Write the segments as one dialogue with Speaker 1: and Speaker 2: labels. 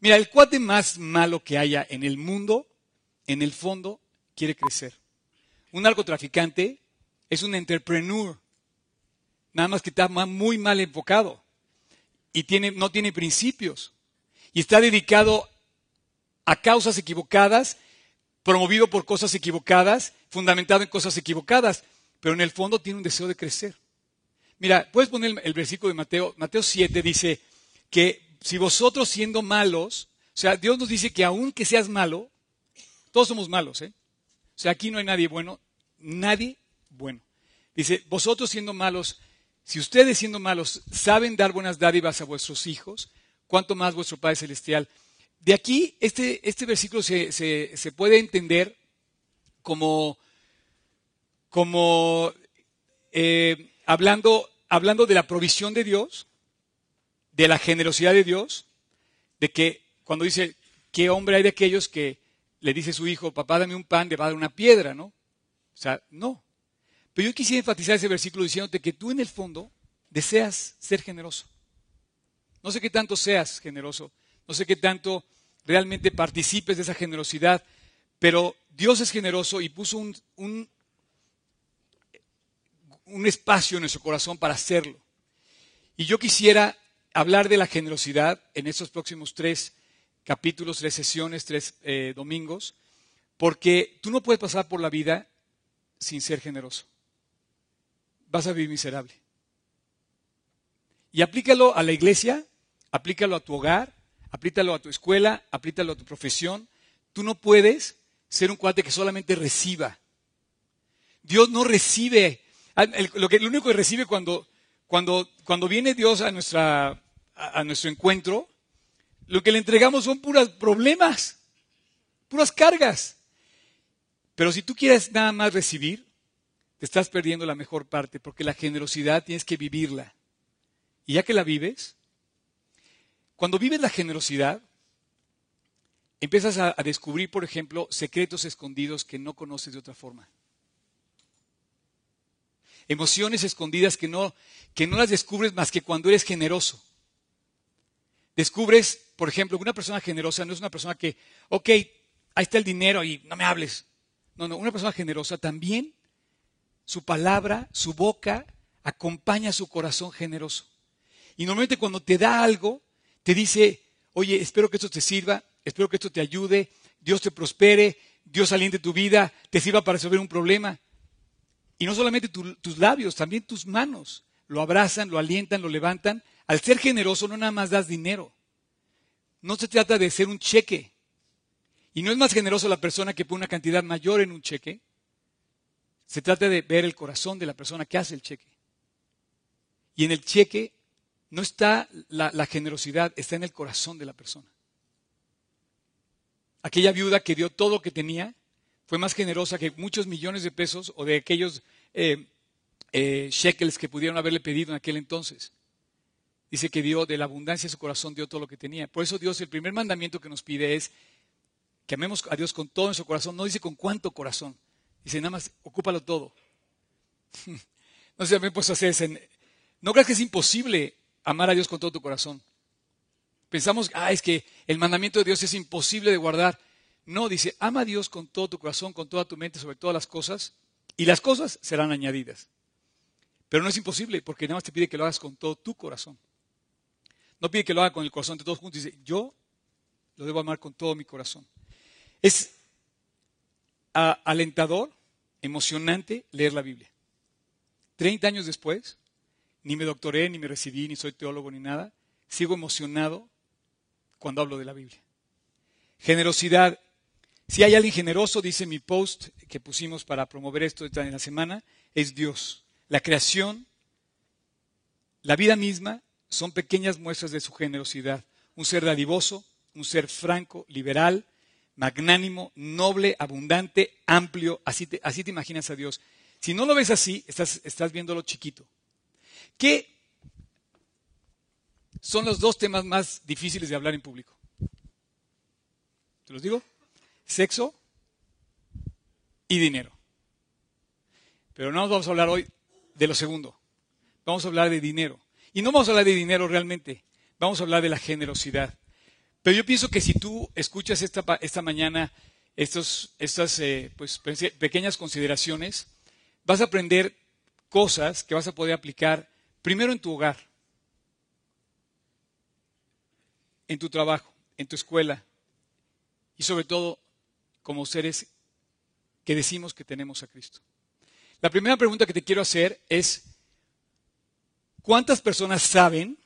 Speaker 1: Mira, el cuate más malo que haya en el mundo, en el fondo, quiere crecer. Un narcotraficante es un entrepreneur, nada más que está muy mal enfocado. Y no tiene principios. Y está dedicado a causas equivocadas, promovido por cosas equivocadas, fundamentado en cosas equivocadas, pero en el fondo tiene un deseo de crecer. Mira, puedes poner el versículo de Mateo, Mateo 7 dice que si vosotros siendo malos, o sea, Dios nos dice que aun seas malo, todos somos malos, ¿eh? O sea, aquí no hay nadie bueno, nadie bueno. Dice, vosotros siendo malos, si ustedes siendo malos saben dar buenas dádivas a vuestros hijos, ¿cuánto más vuestro Padre Celestial? De aquí, este, este versículo se, se, puede entender como, como eh, hablando, hablando de la provisión de Dios, de la generosidad de Dios, de que cuando dice, ¿qué hombre hay de aquellos que le dice a su hijo, papá, dame un pan, le va a dar una piedra, ¿no? O sea, no. Pero yo quisiera enfatizar ese versículo diciéndote que tú en el fondo deseas ser generoso. No sé qué tanto seas generoso, no sé qué tanto realmente participes de esa generosidad, pero Dios es generoso y puso un, un, un espacio en nuestro corazón para hacerlo. Y yo quisiera hablar de la generosidad en estos próximos tres capítulos, tres sesiones, tres eh, domingos, porque tú no puedes pasar por la vida sin ser generoso. Vas a vivir miserable. Y aplícalo a la iglesia, aplícalo a tu hogar, aplícalo a tu escuela, aplícalo a tu profesión. Tú no puedes ser un cuate que solamente reciba. Dios no recibe. Ah, lo, lo único que recibe cuando, cuando, cuando viene Dios a, nuestra, a nuestro encuentro lo que le entregamos son puros problemas, puras cargas. Pero si tú quieres nada más recibir, te estás perdiendo la mejor parte, porque la generosidad tienes que vivirla. Y ya que la vives, cuando vives la generosidad, empiezas a, descubrir, por ejemplo, secretos escondidos que no conoces de otra forma. Emociones escondidas que no, que no las descubres más que cuando eres generoso. Descubres por ejemplo, una persona generosa no es una persona que, ok, ahí está el dinero y no me hables. No, no, una persona generosa también, su palabra, su boca, acompaña su corazón generoso. Y normalmente cuando te da algo, te dice, oye, espero que esto te sirva, espero que esto te ayude, Dios te prospere, Dios aliente tu vida, te sirva para resolver un problema. Y no solamente tus labios, también tus manos lo abrazan, lo alientan, lo levantan. Al ser generoso no nada más das dinero, no se trata de ser un cheque. Y no es más generoso la persona que pone una cantidad mayor en un cheque. Se trata de ver el corazón de la persona que hace el cheque. Y en el cheque no está la, la generosidad, está en el corazón de la persona. Aquella viuda que dio todo lo que tenía fue más generosa que muchos millones de pesos o de aquellos eh, eh, shekels que pudieron haberle pedido en aquel entonces. Dice que dio de la abundancia de su corazón, dio todo lo que tenía. Por eso Dios, el primer mandamiento que nos pide es que amemos a Dios con todo nuestro corazón. No dice con cuánto corazón. Dice nada más, ocúpalo todo. no sé, me puesto a hacer ese. No creas que es imposible amar a Dios con todo tu corazón. Pensamos, ah, es que el mandamiento de Dios es imposible de guardar. No, dice, ama a Dios con todo tu corazón, con toda tu mente, sobre todas las cosas, y las cosas serán añadidas. Pero no es imposible, porque nada más te pide que lo hagas con todo tu corazón. No pide que lo haga con el corazón de todos juntos. Dice, yo lo debo amar con todo mi corazón. Es alentador, emocionante leer la Biblia. Treinta años después, ni me doctoré, ni me recibí, ni soy teólogo, ni nada. Sigo emocionado cuando hablo de la Biblia. Generosidad. Si hay alguien generoso, dice mi post que pusimos para promover esto en la semana, es Dios. La creación, la vida misma son pequeñas muestras de su generosidad. Un ser dadivoso, un ser franco, liberal, magnánimo, noble, abundante, amplio. Así te, así te imaginas a Dios. Si no lo ves así, estás, estás viéndolo chiquito. ¿Qué son los dos temas más difíciles de hablar en público? ¿Te los digo? Sexo y dinero. Pero no vamos a hablar hoy de lo segundo. Vamos a hablar de dinero. Y no vamos a hablar de dinero realmente, vamos a hablar de la generosidad. Pero yo pienso que si tú escuchas esta, esta mañana estos, estas eh, pues, pequeñas consideraciones, vas a aprender cosas que vas a poder aplicar primero en tu hogar, en tu trabajo, en tu escuela y sobre todo como seres que decimos que tenemos a Cristo. La primera pregunta que te quiero hacer es, ¿cuántas personas saben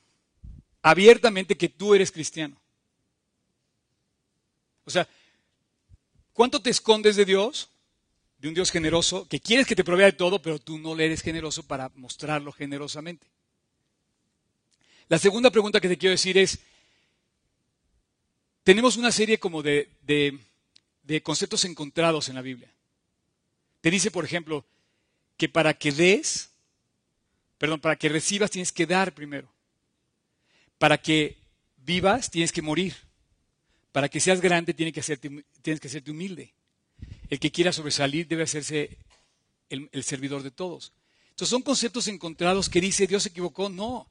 Speaker 1: abiertamente que tú eres cristiano? O sea, ¿cuánto te escondes de Dios? De un Dios generoso, que quieres que te provea de todo, pero tú no le eres generoso para mostrarlo generosamente. La segunda pregunta que te quiero decir es, tenemos una serie como de, de conceptos encontrados en la Biblia. Te dice, por ejemplo, que para que des, perdón, para que recibas tienes que dar primero. Para que vivas tienes que morir. Para que seas grande tienes que hacerte, tienes que hacerte humilde. El que quiera sobresalir debe hacerse el, el servidor de todos. Entonces son conceptos encontrados que dice Dios se equivocó. No,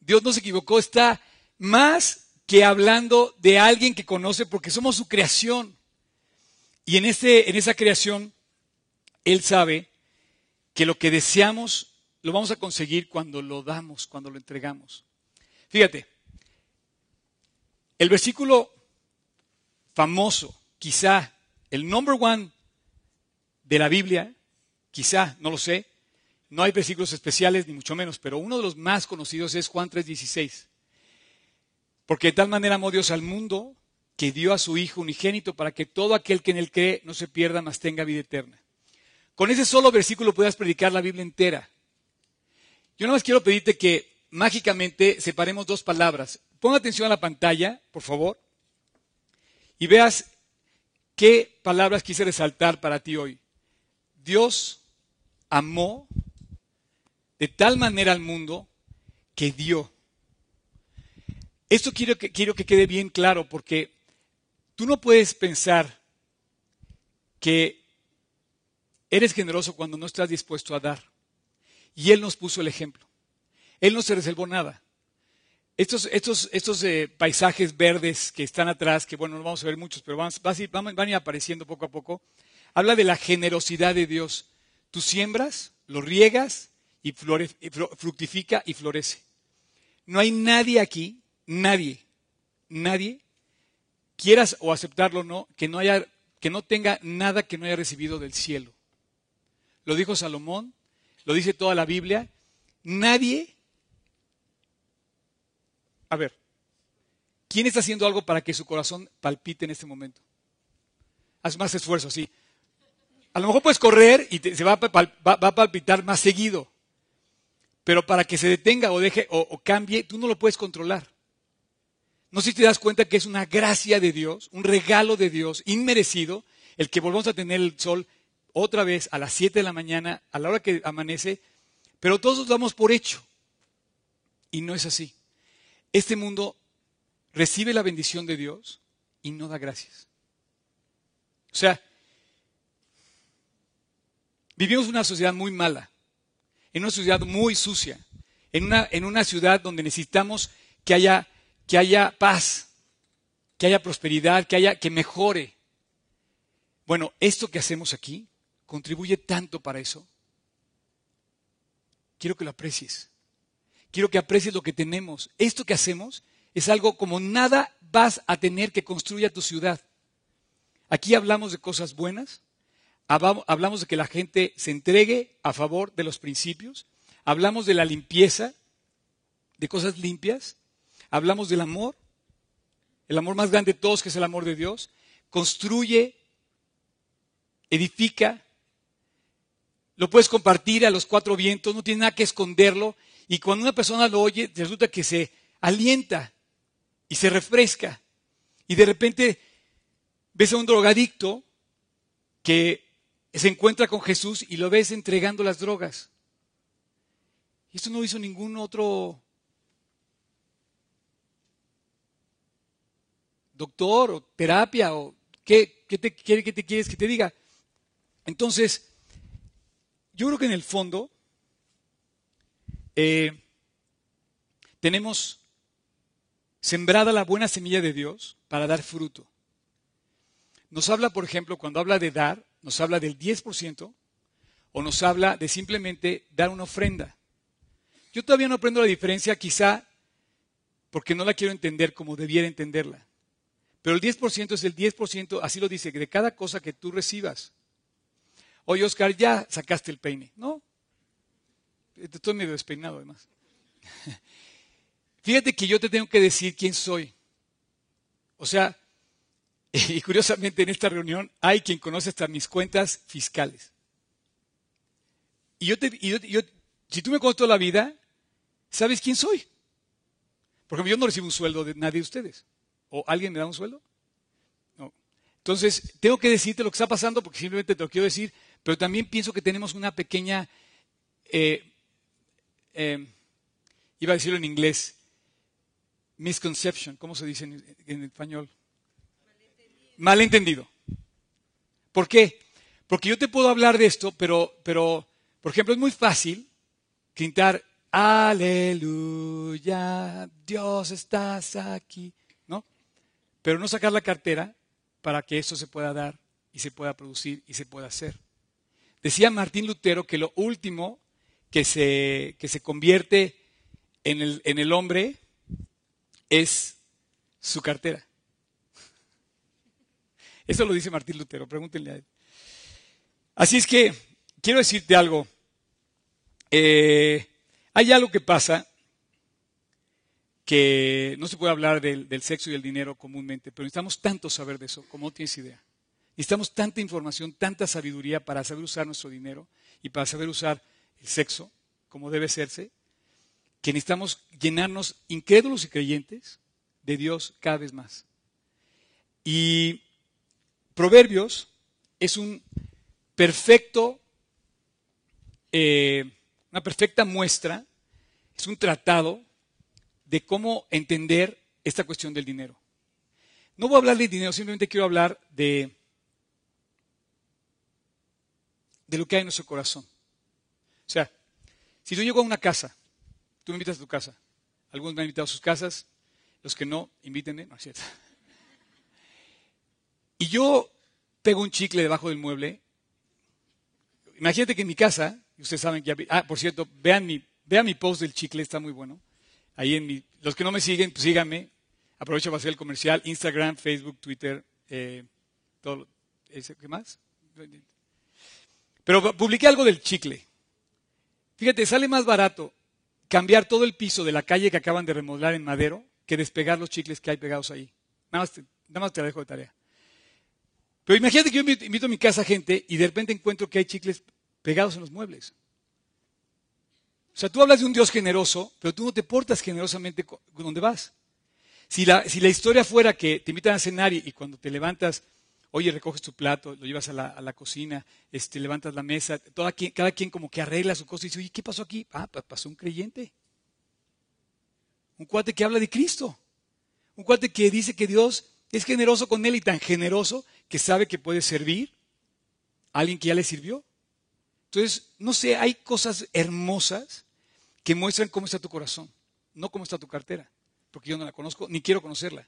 Speaker 1: Dios no se equivocó. Está más que hablando de alguien que conoce porque somos su creación. Y en, ese, en esa creación, Él sabe que lo que deseamos lo vamos a conseguir cuando lo damos, cuando lo entregamos. Fíjate, el versículo famoso, quizá el number one de la Biblia, quizá, no lo sé, no hay versículos especiales ni mucho menos, pero uno de los más conocidos es Juan 3:16. Porque de tal manera amó Dios al mundo que dio a su Hijo unigénito para que todo aquel que en él cree no se pierda, mas tenga vida eterna. Con ese solo versículo puedas predicar la Biblia entera. Yo nada más quiero pedirte que mágicamente separemos dos palabras. Ponga atención a la pantalla, por favor, y veas qué palabras quise resaltar para ti hoy. Dios amó de tal manera al mundo que dio. Esto quiero que, quiero que quede bien claro porque tú no puedes pensar que Eres generoso cuando no estás dispuesto a dar. Y Él nos puso el ejemplo. Él no se reservó nada. Estos, estos, estos eh, paisajes verdes que están atrás, que bueno, no vamos a ver muchos, pero van, van, a ir apareciendo poco a poco, habla de la generosidad de Dios. Tú siembras, lo riegas y, fructifica y florece. No hay nadie aquí, nadie, nadie, quieras o aceptarlo o no, que no, haya, que no tenga nada que no haya recibido del cielo lo dijo Salomón, lo dice toda la Biblia. Nadie, a ver, ¿quién está haciendo algo para que su corazón palpite en este momento? Haz más esfuerzo, sí. A lo mejor puedes correr y se va a, palpitar más seguido, pero para que se detenga o deje o, o cambie, tú no lo puedes controlar. No sé si te das cuenta que es una gracia de Dios, un regalo de Dios inmerecido, el que volvamos a tener el sol otra vez a las 7 de la mañana, a la hora que amanece, pero todos damos por hecho. Y no es así. Este mundo recibe la bendición de Dios y no da gracias. O sea, vivimos una sociedad muy mala, en una sociedad muy sucia, en una, en una ciudad donde necesitamos que haya, que haya paz, que haya prosperidad, que haya, que mejore. Bueno, esto que hacemos aquí contribuye tanto para eso. Quiero que lo aprecies. Quiero que aprecies lo que tenemos. Esto que hacemos es algo como nada vas a tener que construir tu ciudad. Aquí hablamos de cosas buenas, hablamos de que la gente se entregue a favor de los principios, hablamos de la limpieza, de cosas limpias, hablamos del amor, el amor más grande de todos que es el amor de Dios, construye, edifica, lo puedes compartir a los cuatro vientos, no tiene nada que esconderlo. Y cuando una persona lo oye, resulta que se alienta y se refresca. Y de repente ves a un drogadicto que se encuentra con Jesús y lo ves entregando las drogas. Y esto no hizo ningún otro doctor o terapia o qué, qué te, qué te quieres que te diga. Entonces, yo creo que en el fondo eh, tenemos sembrada la buena semilla de Dios para dar fruto. Nos habla, por ejemplo, cuando habla de dar, nos habla del 10% o nos habla de simplemente dar una ofrenda. Yo todavía no aprendo la diferencia, quizá porque no la quiero entender como debiera entenderla. Pero el 10% es el 10%, así lo dice, de cada cosa que tú recibas. Oye, Oscar, ya sacaste el peine. No. Estoy medio despeinado, además. Fíjate que yo te tengo que decir quién soy. O sea, y curiosamente en esta reunión hay quien conoce hasta mis cuentas fiscales. Y yo, te, yo, si tú me conoces toda la vida, ¿sabes quién soy? Por ejemplo, yo no recibo un sueldo de nadie de ustedes. ¿O alguien me da un sueldo? No. Entonces, tengo que decirte lo que está pasando porque simplemente te lo quiero decir, pero también pienso que tenemos una pequeña, eh, eh, iba a decirlo en inglés, misconception, ¿cómo se dice en, español? Malentendido. Malentendido. ¿Por qué? Porque yo te puedo hablar de esto, pero, pero por ejemplo, es muy fácil gritar Aleluya, Dios estás aquí. Pero no sacar la cartera para que eso se pueda dar y se pueda producir y se pueda hacer. Decía Martín Lutero que lo último que se, que se convierte en el, en el hombre es su cartera. Eso lo dice Martín Lutero, pregúntenle a él. Así es que quiero decirte algo. Eh, hay algo que pasa que no se puede hablar del, sexo y el dinero comúnmente, pero necesitamos tanto saber de eso, como tienes idea. Necesitamos tanta información, tanta sabiduría para saber usar nuestro dinero y para saber usar el sexo como debe serse, que necesitamos llenarnos incrédulos y creyentes de Dios cada vez más. Y Proverbios es un perfecto eh, una perfecta muestra, es un tratado de cómo entender esta cuestión del dinero. No voy a hablar de dinero, simplemente quiero hablar de, de lo que hay en nuestro corazón. O sea, si yo llego a una casa, tú me invitas a tu casa, algunos me han invitado a sus casas, los que no, invítenme, no es cierto. Y yo pego un chicle debajo del mueble. Imagínate que en mi casa Ustedes saben que. Ah, por cierto, vean mi, vean mi post del chicle, está muy bueno. Ahí en mi... Los que no me siguen, pues síganme. Aprovecho para hacer el comercial. Instagram, Facebook, Twitter, eh, todo. ¿Qué más? Pero publiqué algo del chicle. Fíjate, sale más barato cambiar todo el piso de la calle que acaban de remodelar en Madero que despegar los chicles que hay pegados ahí. Nada más te, nada más te dejo de tarea. Pero imagínate que yo invito a mi casa gente y de repente encuentro que hay chicles pegados en los muebles. O sea, tú hablas de un Dios generoso, pero tú no te portas generosamente donde vas. Si la, si la historia fuera que te invitan a cenar y, cuando te levantas, oye, recoges tu plato, lo llevas a la, cocina, este, levantas la mesa, toda cada quien como que arregla su cosa y dice, oye, ¿qué pasó aquí? Ah, pasó un creyente. Un cuate que habla de Cristo. Un cuate que dice que Dios es generoso con él y tan generoso que sabe que puede servir a alguien que ya le sirvió. Entonces, no sé, hay cosas hermosas que muestran cómo está tu corazón, no cómo está tu cartera, porque yo no la conozco ni quiero conocerla.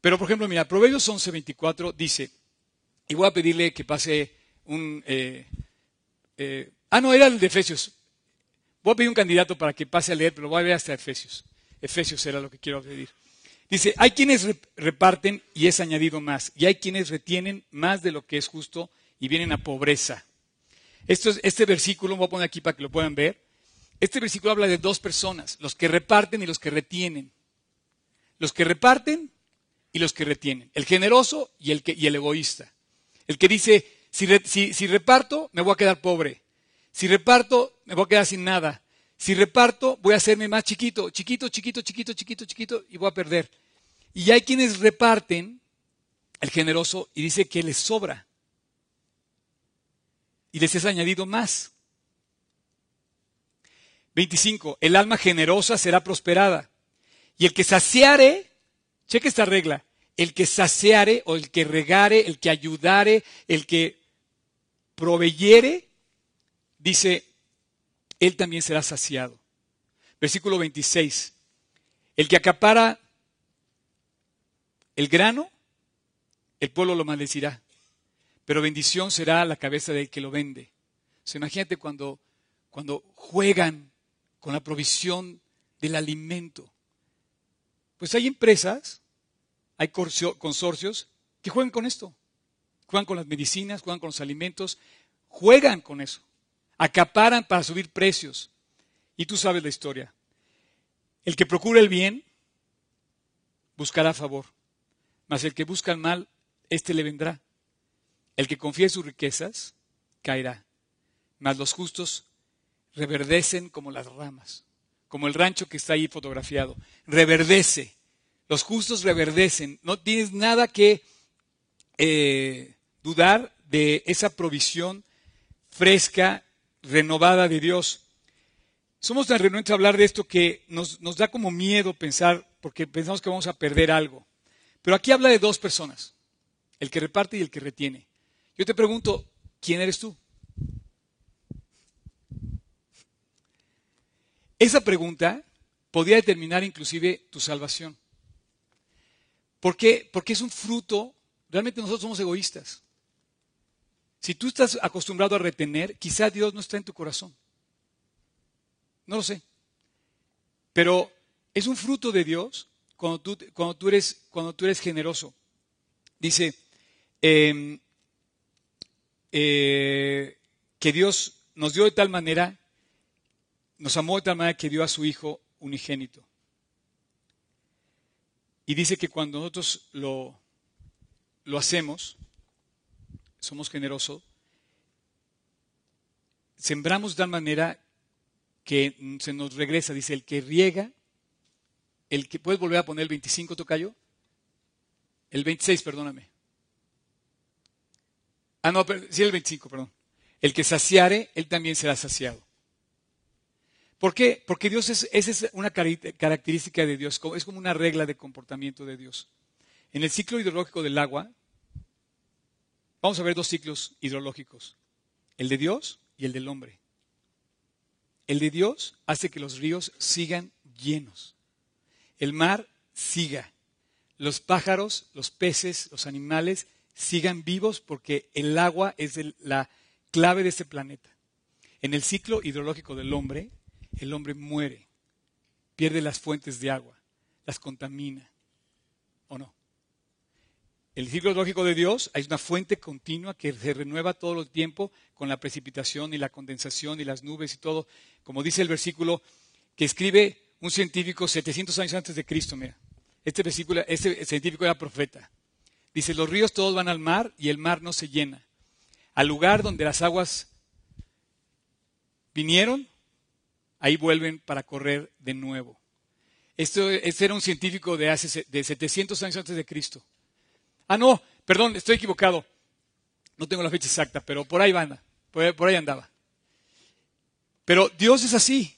Speaker 1: Pero, por ejemplo, mira, Proverbios 11:24 dice, y voy a pedirle que pase un... Eh, eh, ah, no, era el de Efesios. Voy a pedir un candidato para que pase a leer, pero voy a ver hasta Efesios. Efesios era lo que quiero pedir. Dice, hay quienes reparten y es añadido más, y hay quienes retienen más de lo que es justo y vienen a pobreza este versículo, voy a poner aquí para que lo puedan ver. Este versículo habla de dos personas, los que reparten y los que retienen. Los que reparten y los que retienen. El generoso y el, el egoísta. El que dice, si, si reparto, me voy a quedar pobre. Si reparto, me voy a quedar sin nada. Si reparto, voy a hacerme más chiquito, chiquito, chiquito, chiquito, chiquito, chiquito, y voy a perder. Y hay quienes reparten, el generoso, y dice que les sobra y les es añadido más. 25. El alma generosa será prosperada. Y el que saciare, cheque esta regla, el que saciare o el que regare, el que ayudare, el que proveyere, dice, él también será saciado. Versículo 26. El que acapara el grano, el pueblo lo maldecirá, pero bendición será la cabeza del que lo vende. Se imagínate cuando, cuando juegan con la provisión del alimento. Pues hay empresas, hay consorcios que juegan con esto. Juegan con las medicinas, juegan con los alimentos, juegan con eso. Acaparan para subir precios. Y tú sabes la historia. El que procura el bien buscará favor, mas el que busca el mal, éste le vendrá. El que confía en sus riquezas caerá, mas los justos reverdecen como las ramas, como el rancho que está ahí fotografiado. Reverdece. Los justos reverdecen. No tienes nada que eh, dudar de esa provisión fresca, renovada de Dios. Somos tan renuentes a hablar de esto que nos, nos da como miedo pensar, porque pensamos que vamos a perder algo. Pero aquí habla de dos personas, el que reparte y el que retiene. Yo te pregunto, ¿quién eres tú? Esa pregunta podría determinar inclusive tu salvación. ¿Por qué? Porque es un fruto, realmente nosotros somos egoístas. Si tú estás acostumbrado a retener, quizá Dios no está en tu corazón. No lo sé. Pero es un fruto de Dios cuando tú, cuando tú, eres, cuando tú eres generoso. Dice em, eh, que Dios nos dio de tal manera, nos amó de tal manera que dio a su Hijo unigénito. Y dice que cuando nosotros lo, lo hacemos, somos generosos, sembramos de tal manera que se nos regresa, dice, el que riega, el que, ¿puedes volver a poner el 25, Tocayo? El 26, perdóname. Ah, no, sí, el 25, perdón. El que saciare, él también será saciado. ¿Por qué? Porque Dios es, esa es una característica de Dios, es como una regla de comportamiento de Dios. En el ciclo hidrológico del agua, vamos a ver dos ciclos hidrológicos, el de Dios y el del hombre. El de Dios hace que los ríos sigan llenos, el mar siga, los pájaros, los peces, los animales sigan vivos porque el agua es la clave de este planeta. En el ciclo hidrológico del hombre, el hombre muere, pierde las fuentes de agua, las contamina, ¿o no? El ciclo lógico de Dios hay una fuente continua que se renueva todo el tiempo con la precipitación y la condensación y las nubes y todo. Como dice el versículo que escribe un científico 700 años antes de Cristo, mira. Este versículo, este científico era profeta. Dice, los ríos todos van al mar y el mar no se llena. Al lugar donde las aguas vinieron, ahí vuelven para correr de nuevo. Esto, este era un científico de hace de 700 años antes de Cristo. Ah, no, perdón, estoy equivocado. No tengo la fecha exacta, pero por ahí anda, por ahí andaba. Pero Dios es así.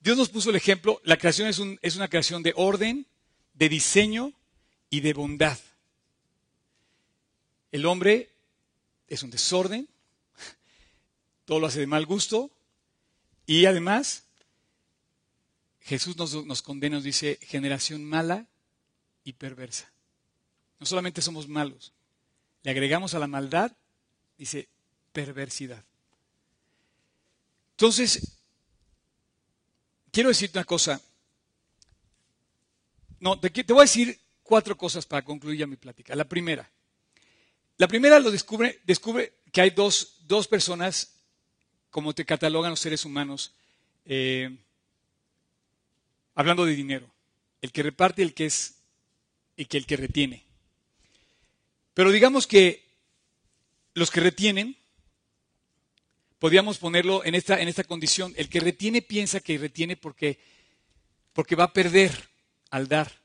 Speaker 1: Dios nos puso el ejemplo. La creación es, es una creación de orden, de diseño y de bondad. El hombre es un desorden, todo lo hace de mal gusto y además Jesús nos, condena, nos dice generación mala y perversa. No solamente somos malos, le agregamos a la maldad, dice, perversidad. Entonces, quiero decirte una cosa. No, te, te, voy a decir cuatro cosas para concluir ya mi plática. La primera. La primera lo descubre, descubre que hay dos, dos personas, como te catalogan los seres humanos, eh, hablando de dinero. El que reparte el que es y que el que retiene. Pero digamos que los que retienen, podríamos ponerlo en esta, en esta condición, el que retiene piensa que retiene porque, porque va a perder al dar.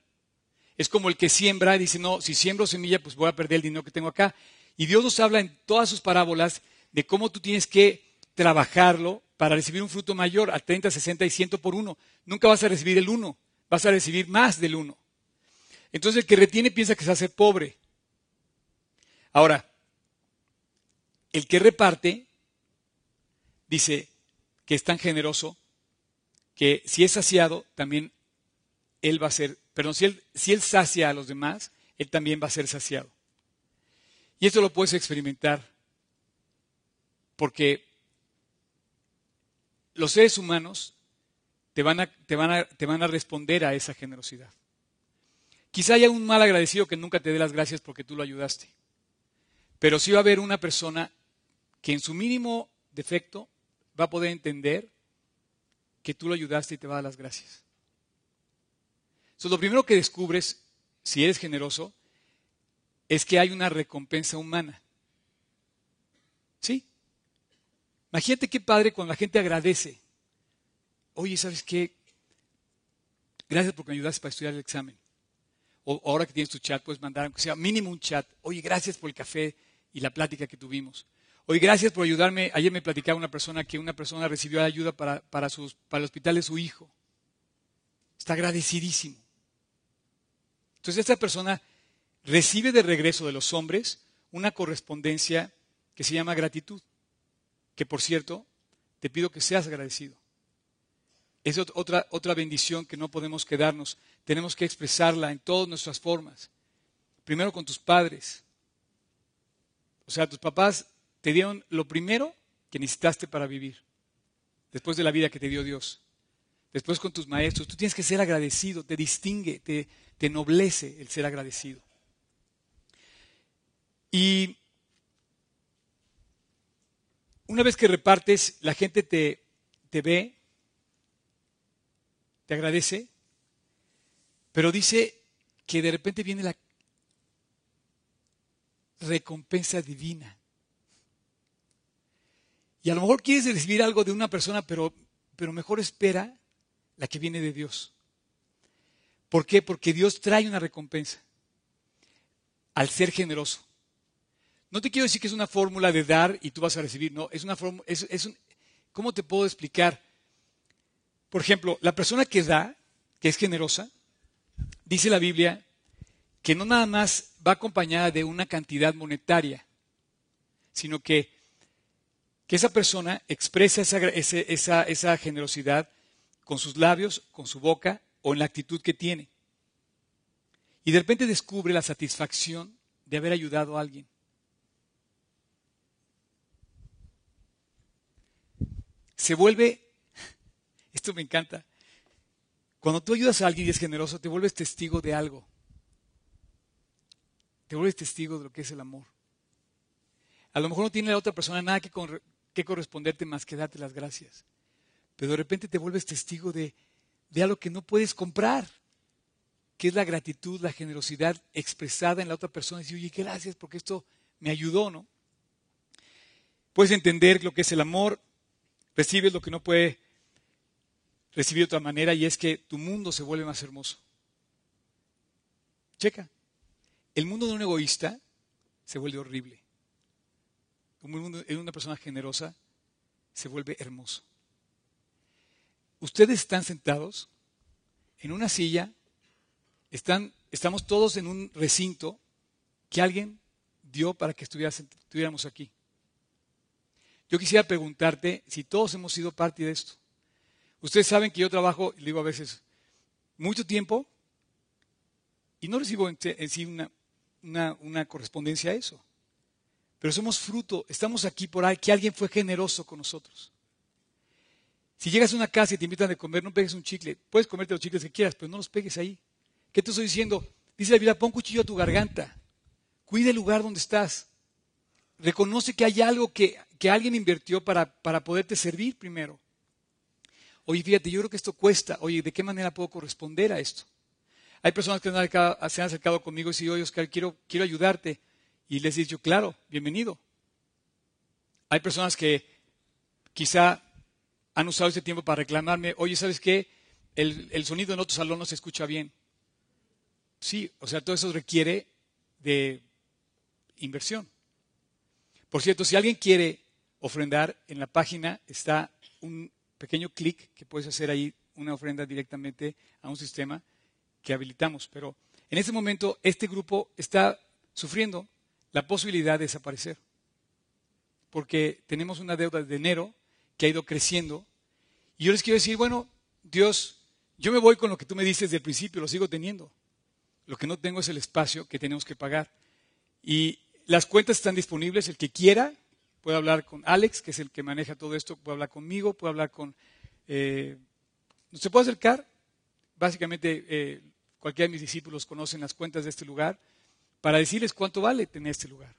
Speaker 1: Es como el que siembra y dice, no, si siembro semilla, pues voy a perder el dinero que tengo acá. Y Dios nos habla en todas sus parábolas de cómo tú tienes que trabajarlo para recibir un fruto mayor a 30, 60 y 100 por uno. Nunca vas a recibir el uno, vas a recibir más del uno. Entonces el que retiene piensa que se hace pobre. Ahora, el que reparte dice que es tan generoso que si es saciado, también él va a ser, perdón, si él, si él sacia a los demás, Él también va a ser saciado. Y esto lo puedes experimentar porque los seres humanos te van a, te van a, te van a responder a esa generosidad. Quizá haya un mal agradecido que nunca te dé las gracias porque tú lo ayudaste. Pero sí va a haber una persona que en su mínimo defecto va a poder entender que tú lo ayudaste y te va a dar las gracias. Entonces, lo primero que descubres, si eres generoso, es que hay una recompensa humana. ¿Sí? Imagínate qué padre cuando la gente agradece. Oye, ¿sabes qué? Gracias porque me ayudaste para estudiar el examen. O ahora que tienes tu chat, puedes mandar, aunque sea mínimo un chat. Oye, gracias por el café y la plática que tuvimos. Oye, gracias por ayudarme. Ayer me platicaba una persona que una persona recibió ayuda para, para, sus, para el hospital de su hijo. Está agradecidísimo. Entonces esta persona recibe de regreso de los hombres una correspondencia que se llama gratitud, que por cierto, te pido que seas agradecido. Es otra, otra bendición que no podemos quedarnos. Tenemos que expresarla en todas nuestras formas. Primero con tus padres. O sea, tus papás te dieron lo primero que necesitaste para vivir, después de la vida que te dio Dios. Después con tus maestros. Tú tienes que ser agradecido, te distingue, te, te noblece el ser agradecido. Y una vez que repartes, la gente te, te ve, te agradece, pero dice que de repente viene la recompensa divina. Y a lo mejor quieres recibir algo de una persona, pero, pero mejor espera la que viene de Dios. ¿Por qué? Porque Dios trae una recompensa al ser generoso. No te quiero decir que es una fórmula de dar y tú vas a recibir, no, es una fórmula, es, es ¿cómo te puedo explicar? Por ejemplo, la persona que da, que es generosa, dice la Biblia que no nada más va acompañada de una cantidad monetaria, sino que, que esa persona expresa esa, esa, esa generosidad con sus labios, con su boca o en la actitud que tiene. Y de repente descubre la satisfacción de haber ayudado a alguien. Se vuelve, esto me encanta, cuando tú ayudas a alguien y es generoso, te vuelves testigo de algo. Te vuelves testigo de lo que es el amor. A lo mejor no tiene la otra persona nada que, que corresponderte más que darte las gracias. Pero de repente te vuelves testigo de, de algo que no puedes comprar, que es la gratitud, la generosidad expresada en la otra persona. Y decir, oye, gracias porque esto me ayudó, ¿no? Puedes entender lo que es el amor, recibes lo que no puede recibir de otra manera y es que tu mundo se vuelve más hermoso. Checa, el mundo de un egoísta se vuelve horrible. El mundo de una persona generosa se vuelve hermoso. Ustedes están sentados en una silla, están, estamos todos en un recinto que alguien dio para que estuviéramos aquí. Yo quisiera preguntarte si todos hemos sido parte de esto. Ustedes saben que yo trabajo, digo a veces, mucho tiempo y no recibo en, sí una, una, correspondencia a eso. Pero somos fruto, estamos aquí por ahí, que alguien fue generoso con nosotros. Si llegas a una casa y te invitan a comer, no pegues un chicle. Puedes comerte los chicles que quieras, pero no los pegues ahí. ¿Qué te estoy diciendo? Dice la Biblia, pon cuchillo a tu garganta. Cuida el lugar donde estás. Reconoce que hay algo que, alguien invirtió para, para poderte servir primero. Oye, fíjate, yo creo que esto cuesta. Oye, ¿de qué manera puedo corresponder a esto? Hay personas que se han acercado conmigo y dicen, oye, Oscar, quiero, quiero ayudarte. Y les he dicho, claro, bienvenido. Hay personas que quizá han usado ese tiempo para reclamarme, oye, ¿sabes qué? El, sonido en otro salón no se escucha bien. Sí, o sea, todo eso requiere de inversión. Por cierto, si alguien quiere ofrendar, en la página está un pequeño clic que puedes hacer ahí, una ofrenda directamente a un sistema que habilitamos. Pero en este momento este grupo está sufriendo la posibilidad de desaparecer. Porque tenemos una deuda de enero que ha ido creciendo. Y yo les quiero decir, bueno, Dios, yo me voy con lo que tú me dices del principio, lo sigo teniendo. Lo que no tengo es el espacio que tenemos que pagar. Y las cuentas están disponibles. El que quiera puede hablar con Alex, que es el que maneja todo esto, puede hablar conmigo, puede hablar con... Eh, se puede acercar. Básicamente, eh, cualquiera de mis discípulos conocen las cuentas de este lugar para decirles cuánto vale tener este lugar.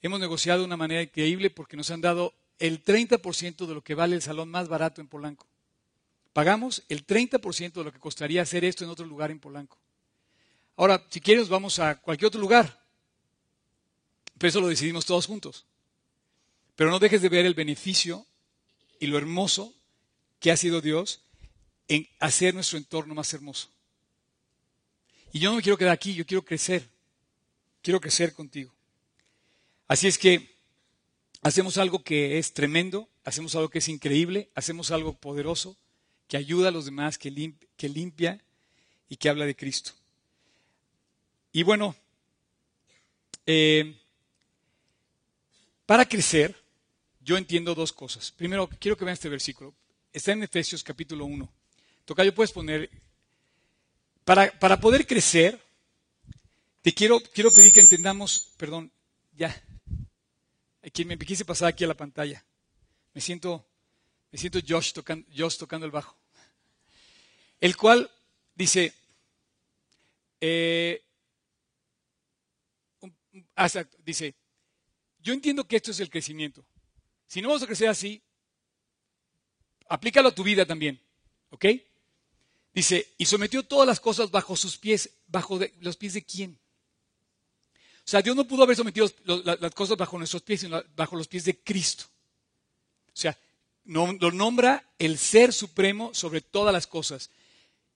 Speaker 1: Hemos negociado de una manera increíble porque nos han dado el 30% de lo que vale el salón más barato en Polanco. Pagamos el 30% de lo que costaría hacer esto en otro lugar en Polanco. Ahora, si quieres, vamos a cualquier otro lugar. Pero eso lo decidimos todos juntos. Pero no dejes de ver el beneficio y lo hermoso que ha sido Dios en hacer nuestro entorno más hermoso. Y yo no me quiero quedar aquí, yo quiero crecer. Quiero crecer contigo. Así es que hacemos algo que es tremendo, hacemos algo que es increíble, hacemos algo poderoso, que ayuda a los demás, que, limpia, y que habla de Cristo. Y bueno, eh, para crecer, yo entiendo dos cosas. Primero, quiero que vean este versículo. Está en Efesios capítulo 1. Tocayo, puedes poner, para, para poder crecer, te quiero, quiero pedir que entendamos, perdón, ya, Aquí me quise pasar aquí a la pantalla. Me siento, me siento Josh tocando, Josh tocando el bajo. El cual dice, eh, dice, yo entiendo que esto es el crecimiento. Si no vamos a crecer así, aplícalo a tu vida también. ¿Ok? Dice, y sometió todas las cosas bajo sus pies, bajo los pies de quién? Sea, Dios no pudo haber sometido las cosas bajo nuestros pies, sino bajo los pies de Cristo. O sea, lo nombra el ser supremo sobre todas las cosas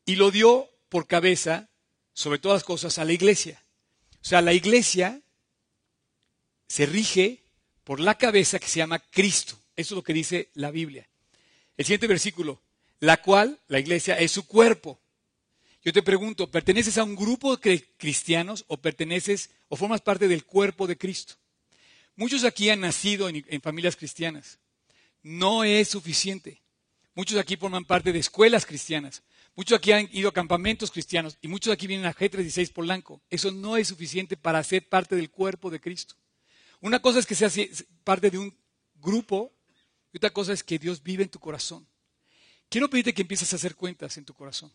Speaker 1: y lo dio por cabeza sobre todas las cosas a la iglesia. O sea, la iglesia se rige por la cabeza que se llama Cristo. Eso es lo que dice la Biblia. El siguiente versículo, la cual, la iglesia, es su cuerpo. Yo te pregunto, ¿perteneces a un grupo de cristianos o perteneces o formas parte del cuerpo de Cristo? Muchos aquí han nacido en, familias cristianas. No es suficiente. Muchos aquí forman parte de escuelas cristianas. Muchos aquí han ido a campamentos cristianos y muchos aquí vienen a G36 Polanco. Eso no es suficiente para ser parte del cuerpo de Cristo. Una cosa es que seas parte de un grupo y otra cosa es que Dios vive en tu corazón. Quiero pedirte que empieces a hacer cuentas en tu corazón.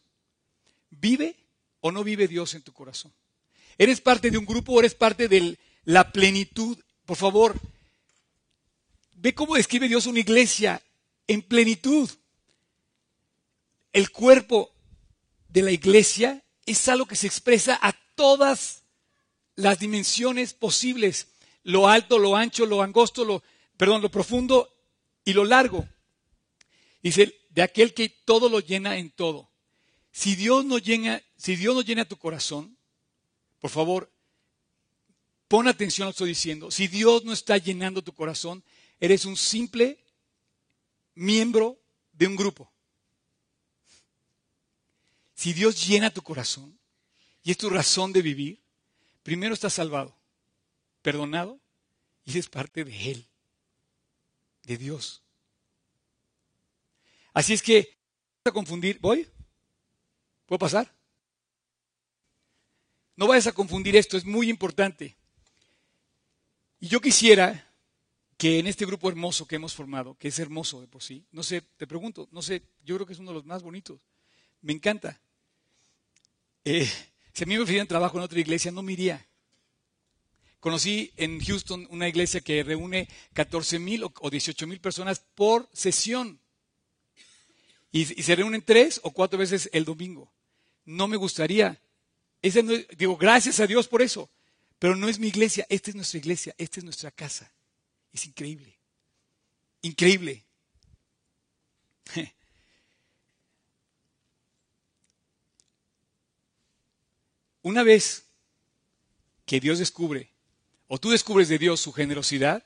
Speaker 1: ¿Vive o no vive Dios en tu corazón? ¿Eres parte de un grupo o eres parte de la plenitud? Por favor, ve cómo describe Dios una iglesia en plenitud. El cuerpo de la iglesia es algo que se expresa a todas las dimensiones posibles, lo alto, lo ancho, lo angosto, lo, perdón, lo profundo y lo largo. Dice, de aquel que todo lo llena en todo. Si Dios no llena, si Dios no llena tu corazón, por favor, pon atención a lo que estoy diciendo. Si Dios no está llenando tu corazón, eres un simple miembro de un grupo. Si Dios llena tu corazón y es tu razón de vivir, primero estás salvado, perdonado y eres parte de Él, de Dios. Así es que, a confundir, ¿voy? ¿Puedo pasar? No vayas a confundir esto, es muy importante. Y yo quisiera que en este grupo hermoso que hemos formado, que es hermoso de por sí, no sé, te pregunto, no sé, yo creo que es uno de los más bonitos, me encanta. Eh, si a mí me ofrecieran trabajo en otra iglesia, no me iría. Conocí en Houston una iglesia que reúne 14 mil o 18 mil personas por sesión. Y, y, se reúnen tres o cuatro veces el domingo no me gustaría. digo, gracias a Dios por eso. Pero no es mi iglesia, esta es nuestra iglesia, esta es nuestra casa. Es increíble. Increíble. Una vez que Dios descubre, o tú descubres de Dios su generosidad,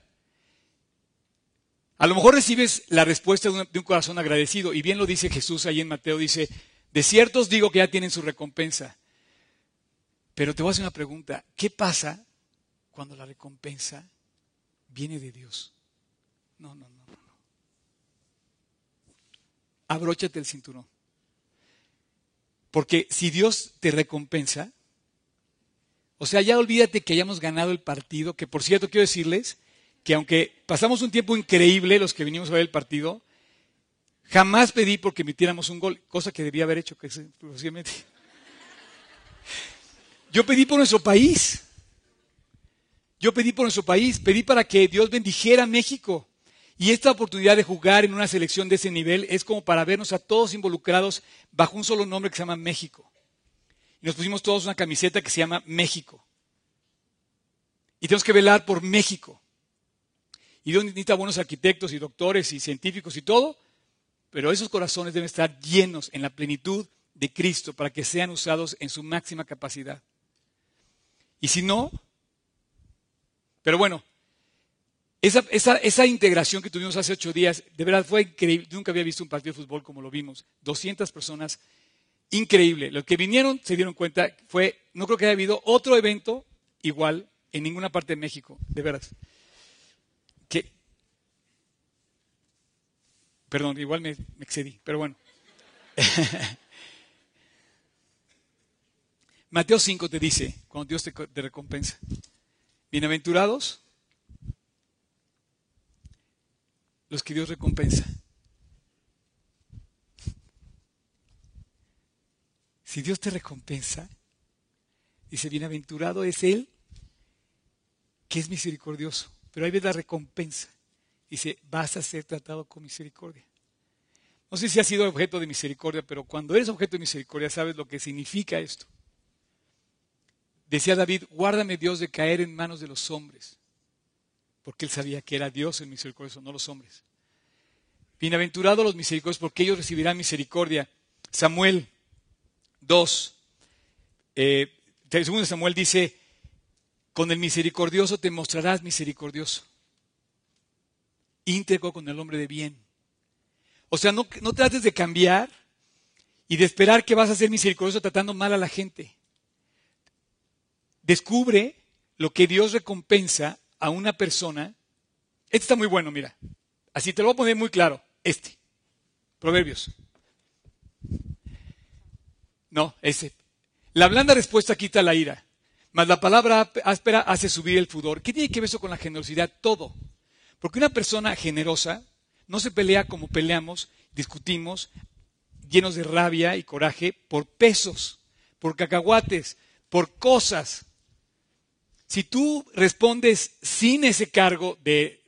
Speaker 1: a lo mejor recibes la respuesta de un, de un corazón agradecido. Y bien lo dice Jesús ahí en Mateo, dice, de ciertos digo que ya tienen su recompensa. Pero te voy a hacer una pregunta. ¿Qué pasa cuando la recompensa viene de Dios? No, no, no, no. Abróchate el cinturón. Porque si Dios te recompensa, O sea, ya olvídate que hayamos ganado el partido, que por cierto quiero decirles que aunque pasamos un tiempo increíble los que vinimos a ver el partido, jamás pedí porque emitiéramos un gol, cosa que debía haber hecho, que exclusivamente. Yo pedí por nuestro país. Yo pedí por nuestro país, pedí para que Dios bendijera a México. Y esta oportunidad de jugar en una selección de ese nivel es como para vernos a todos involucrados bajo un solo nombre que se llama México. Y nos pusimos todos una camiseta que se llama México. Y tenemos que velar por México. Y Dios necesita buenos arquitectos y doctores y científicos y todo, pero esos corazones deben estar llenos en la plenitud de Cristo para que sean usados en su máxima capacidad. Y si no, pero bueno, esa, esa, integración que tuvimos hace ocho días, de verdad fue increíble. Nunca había visto un partido de fútbol como lo vimos. 200 personas, increíble. Los que vinieron se dieron cuenta, fue, no creo que haya habido otro evento igual en ninguna parte de México, de verdad. Perdón, igual me, excedí, pero bueno. Mateo 5 te dice, cuando Dios te recompensa, bienaventurados los que Dios recompensa. Si Dios te recompensa, dice, bienaventurado es Él que es misericordioso. Pero ahí ves la recompensa. Dice, vas a ser tratado con misericordia. No sé si has sido objeto de misericordia, pero cuando eres objeto de misericordia sabes lo que significa esto. Decía David, guárdame Dios de caer en manos de los hombres porque él sabía que era Dios el misericordioso, no los hombres. Bienaventurados los misericordiosos, porque ellos recibirán misericordia. Samuel 2, eh, segundo Samuel dice, con el misericordioso te mostrarás misericordioso, íntegro con el hombre de bien. O sea, no, no trates de cambiar y de esperar que vas a ser misericordioso tratando mal a la gente. Descubre lo que Dios recompensa a una persona, este está muy bueno, mira, así te lo voy a poner muy claro, este, Proverbios. No, ese. La blanda respuesta quita la ira, mas la palabra áspera hace subir el fudor. ¿Qué tiene que ver eso con la generosidad? Todo. Porque una persona generosa no se pelea como peleamos, discutimos, llenos de rabia y coraje, por pesos, por cacahuates, por cosas. Si tú respondes sin ese cargo de,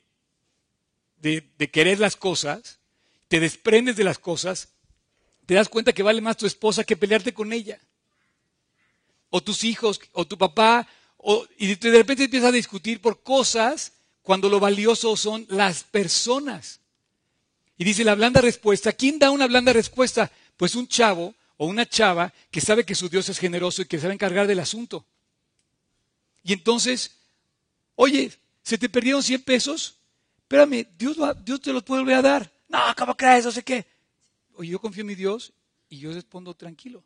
Speaker 1: de, querer las cosas, te desprendes de las cosas, te das cuenta que vale más tu esposa que pelearte con ella. O tus hijos, o tu papá, y de repente empiezas a discutir por cosas cuando lo valioso son las personas. Y dice la blanda respuesta. ¿Quién da una blanda respuesta? Pues un chavo o una chava que sabe que su Dios es generoso y que sabe encargar del asunto. Y entonces, oye, ¿se te perdieron 100 pesos? Espérame, Dios, te los puede volver a dar. No, ¿cómo crees? No sé qué. Oye, yo confío en mi Dios y yo respondo tranquilo.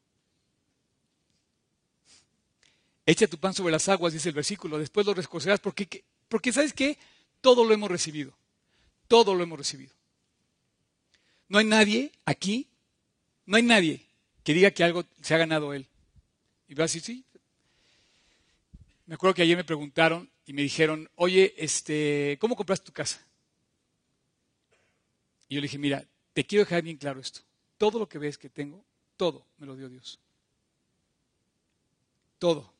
Speaker 1: Echa tu pan sobre las aguas, dice el versículo, después lo recocerás porque, porque ¿sabes qué? Todo lo hemos recibido. Todo lo hemos recibido. No hay nadie aquí, no hay nadie que diga que algo se ha ganado él. Y va a decir, sí, me acuerdo que ayer me preguntaron y me dijeron, oye, este, ¿cómo compraste tu casa? Y yo le dije, mira, te quiero dejar bien claro esto. Todo lo que ves que tengo, todo me lo dio Dios. Todo.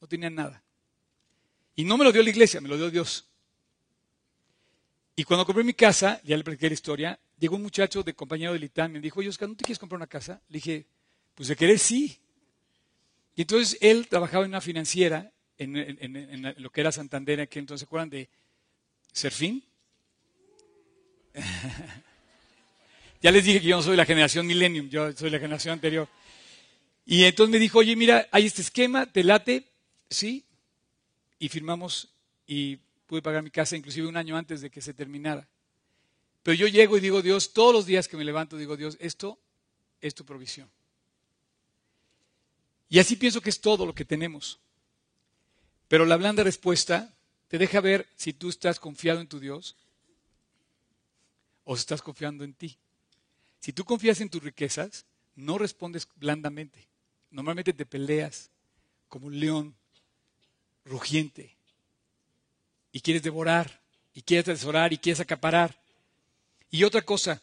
Speaker 1: No tenía nada. Y no me lo dio la iglesia, me lo dio Dios. Y cuando compré mi casa, ya le platiqué la historia, llegó un muchacho de compañero de Litán y me dijo, oye, Oscar, ¿no te quieres comprar una casa? Le dije, pues de querer sí. Y entonces él trabajaba en una financiera en, lo que era Santander, que entonces se acuerdan de Serfín. ya les dije que yo no soy la generación Millennium, yo soy la generación anterior. Y entonces me dijo, oye, mira, hay este esquema, te late, sí, y firmamos y pude pagar mi casa inclusive un año antes de que se terminara. Pero yo llego y digo, Dios, todos los días que me levanto, digo, Dios, esto es tu provisión. Y así pienso que es todo lo que tenemos. Pero la blanda respuesta te deja ver si tú estás confiado en tu Dios o si estás confiando en ti. Si tú confías en tus riquezas, no respondes blandamente. Normalmente te peleas como un león rugiente y quieres devorar y quieres atesorar y quieres acaparar. Y otra cosa,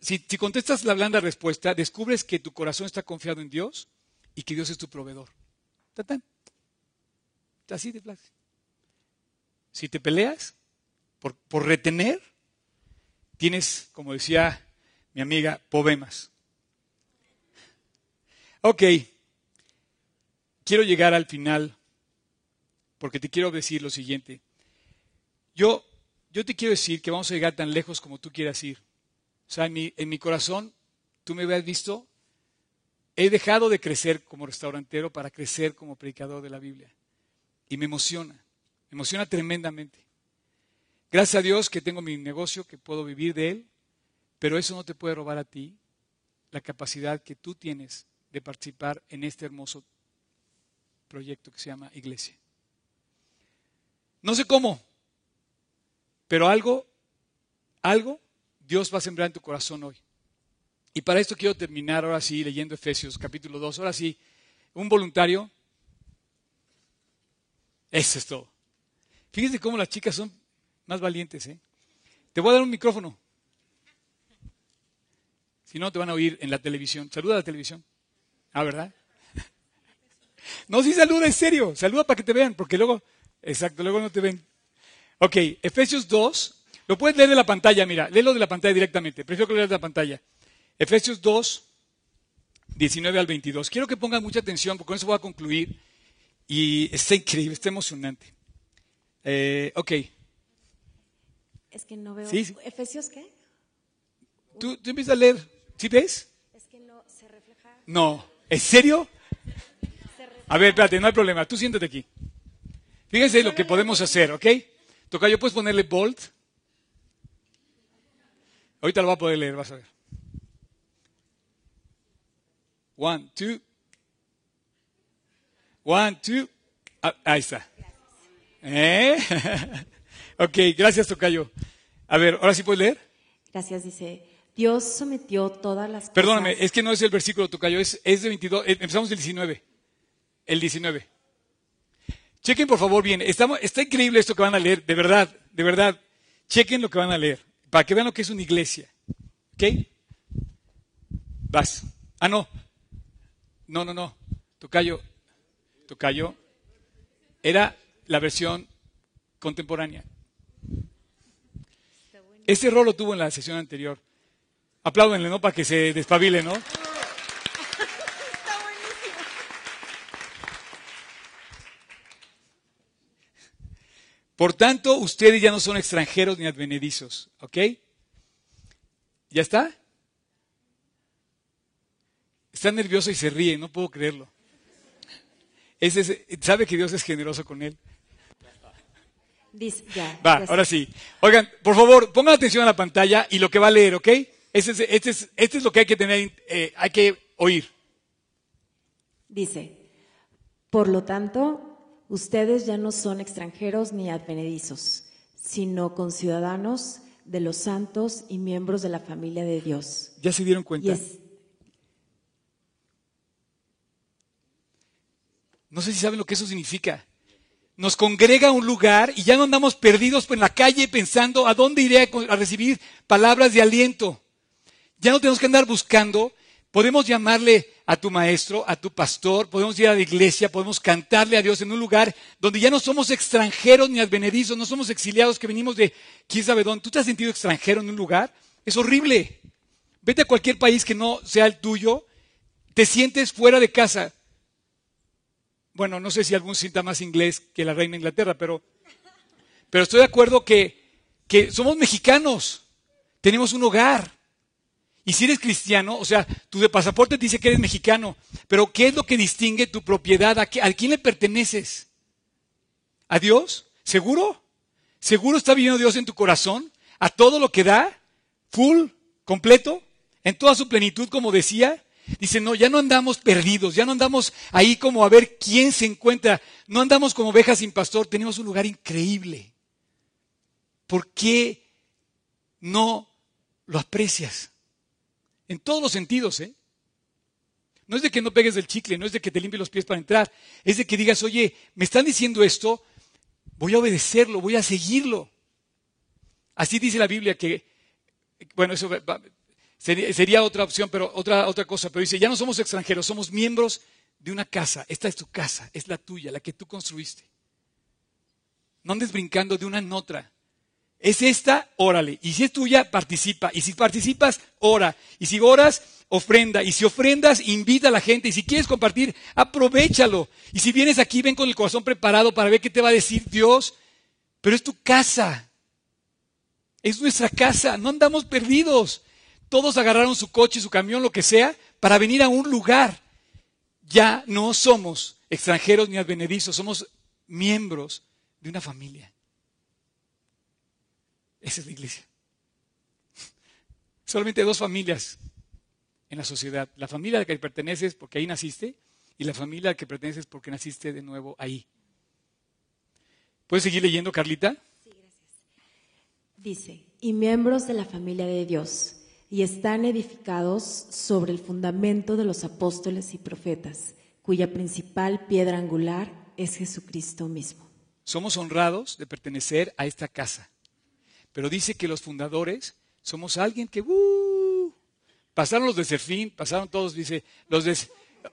Speaker 1: si, contestas la blanda respuesta, descubres que tu corazón está confiado en Dios y que Dios es tu proveedor. Así de fácil. Si te peleas por, por retener, tienes, como decía mi amiga, problemas. Ok, quiero llegar al final porque te quiero decir lo siguiente. Yo, yo te quiero decir que vamos a llegar tan lejos como tú quieras ir. O sea, en mi, en mi corazón, tú me habías visto, he dejado de crecer como restaurantero para crecer como predicador de la Biblia. Y me emociona, me emociona tremendamente. Gracias a Dios que tengo mi negocio, que puedo vivir de él, pero eso no te puede robar a ti la capacidad que tú tienes de participar en este hermoso proyecto que se llama iglesia. No sé cómo, pero algo, algo Dios va a sembrar en tu corazón hoy. Y para esto quiero terminar ahora sí leyendo Efesios capítulo 2. Ahora sí, un voluntario. Eso es todo. Fíjense cómo las chicas son más valientes. ¿eh? Te voy a dar un micrófono. Si no, te van a oír en la televisión. Saluda a la televisión. Ah, ¿verdad? No, sí saluda, en serio. Saluda para que te vean, porque luego, exacto, luego no te ven. Ok, Efesios 2. Lo puedes leer de la pantalla, mira, léelo de la pantalla directamente. Prefiero que lo leas de la pantalla. Efesios 2, 19 al 22. Quiero que pongan mucha atención, porque con eso voy a concluir. Y está increíble, está emocionante. Eh, ok.
Speaker 2: Es que no veo. ¿Efesios qué?
Speaker 1: Tú, tú empiezas a leer. ¿Sí ves?
Speaker 2: Es que no se refleja.
Speaker 1: No. ¿En serio? A ver, espérate, no hay problema. Tú siéntate aquí. Fíjense lo que podemos hacer, ¿ok? Toca, yo puedes ponerle bold. Ahorita lo va a poder leer, vas a ver. One, two. One, two. Ah, ahí está. ¿Eh? ok, gracias, Tocayo. A ver, ahora sí puedes leer.
Speaker 2: Gracias, dice. Dios sometió todas las cosas.
Speaker 1: Perdóname, es que no es el versículo, Tocayo, es, es de 22. Eh, empezamos del 19 el 19. Chequen por favor bien, está increíble esto que van a leer, de verdad, de verdad. Chequen lo que van a leer, para que vean lo que es una iglesia. ¿Ok? Vas. Ah, no. No, no, no. Tocayo. Tocayo. Era la versión contemporánea. Este error lo tuvo en la sesión anterior. Apláudenle, ¿no? Para que se despabile, ¿no? Por tanto, ustedes ya no son extranjeros ni advenedizos, ¿ok? ¿Ya está? Está nervioso y se ríe, no puedo creerlo. sabe que Dios es generoso con él. va, ahora sí. Oigan, por favor, pongan atención a la pantalla y lo que va a leer, ¿ok? Este es, este es, este es lo que hay que tener, eh, hay que oír.
Speaker 2: Dice, por lo tanto, Ustedes ya no son extranjeros ni advenedizos, sino conciudadanos de los santos y miembros de la familia de Dios.
Speaker 1: ¿Ya se dieron cuenta? No sé si saben lo que eso significa. Nos congrega a un lugar y ya no andamos perdidos en la calle pensando a dónde iré a recibir palabras de aliento. Ya no tenemos que andar buscando Podemos llamarle a tu maestro, a tu pastor, podemos ir a la iglesia, podemos cantarle a Dios en un lugar donde ya no somos extranjeros ni advenedizos, no somos exiliados que venimos de quién sabe dónde. ¿Tú te has sentido extranjero en un lugar? Es horrible. Vete a cualquier país que no sea el tuyo, te sientes fuera de casa. Bueno, no sé si algún sienta más inglés que la reina de Inglaterra, pero, pero estoy de acuerdo que, que somos mexicanos, tenemos un hogar. Y si eres cristiano, o sea, tu de pasaporte te dice que eres mexicano, pero ¿qué es lo que distingue tu propiedad? ¿A, quién le perteneces? ¿A Dios? ¿Seguro? ¿Seguro está viviendo Dios en tu corazón? ¿A todo lo que da? ¿Full? ¿Completo? ¿En toda su plenitud, como decía? Dice, no, ya no andamos perdidos, ya no andamos ahí como a ver quién se encuentra, no andamos como ovejas sin pastor, tenemos un lugar increíble. ¿Por qué no lo aprecias? En todos los sentidos, ¿eh? No es de que no pegues el chicle, no es de que te limpies los pies para entrar. Es de que digas, oye, me están diciendo esto, voy a obedecerlo, voy a seguirlo. Así dice la Biblia que, bueno, eso sería, otra opción, pero otra, otra cosa, pero dice, ya no somos extranjeros, somos miembros de una casa. Esta es tu casa, es la tuya, la que tú construiste. No andes brincando de una en otra. Es esta, órale. Y si es tuya, participa. Y si participas, ora. Y si oras, ofrenda. Y si ofrendas, invita a la gente. Y si quieres compartir, aprovechalo. Y si vienes aquí, ven con el corazón preparado para ver qué te va a decir Dios. Pero es tu casa. Es nuestra casa. No andamos perdidos. Todos agarraron su coche, su camión, lo que sea, para venir a un lugar. Ya no somos extranjeros ni advenedizos. Somos miembros de una familia. Esa es la iglesia. Solamente dos familias en la sociedad. La familia a la que perteneces porque ahí naciste y la familia a la que perteneces porque naciste de nuevo ahí. ¿Puedes seguir leyendo, Carlita? Sí, gracias.
Speaker 2: Dice, y miembros de la familia de Dios, y están edificados sobre el fundamento de los apóstoles y profetas, cuya principal piedra angular es Jesucristo mismo.
Speaker 1: Somos honrados de pertenecer a esta casa. Pero dice que los fundadores somos alguien que uh, pasaron los de Serfín, pasaron todos, dice, los de,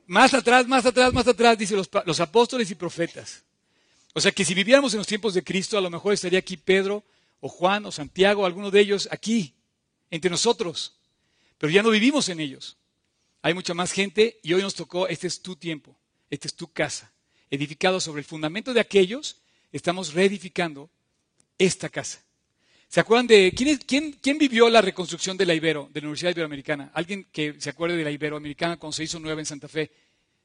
Speaker 1: más atrás, más atrás, más atrás, dice los, los apóstoles y profetas. O sea que si viviéramos en los tiempos de Cristo, a lo mejor estaría aquí Pedro o Juan o Santiago, alguno de ellos aquí, entre nosotros. Pero ya no vivimos en ellos. Hay mucha más gente y hoy nos tocó, este es tu tiempo, esta es tu casa. Edificado sobre el fundamento de aquellos, estamos reedificando esta casa. ¿Se acuerdan de quién, quién, vivió la reconstrucción de la Ibero, de la Universidad Iberoamericana? ¿Alguien que se acuerde de la Iberoamericana cuando se hizo nueva en Santa Fe?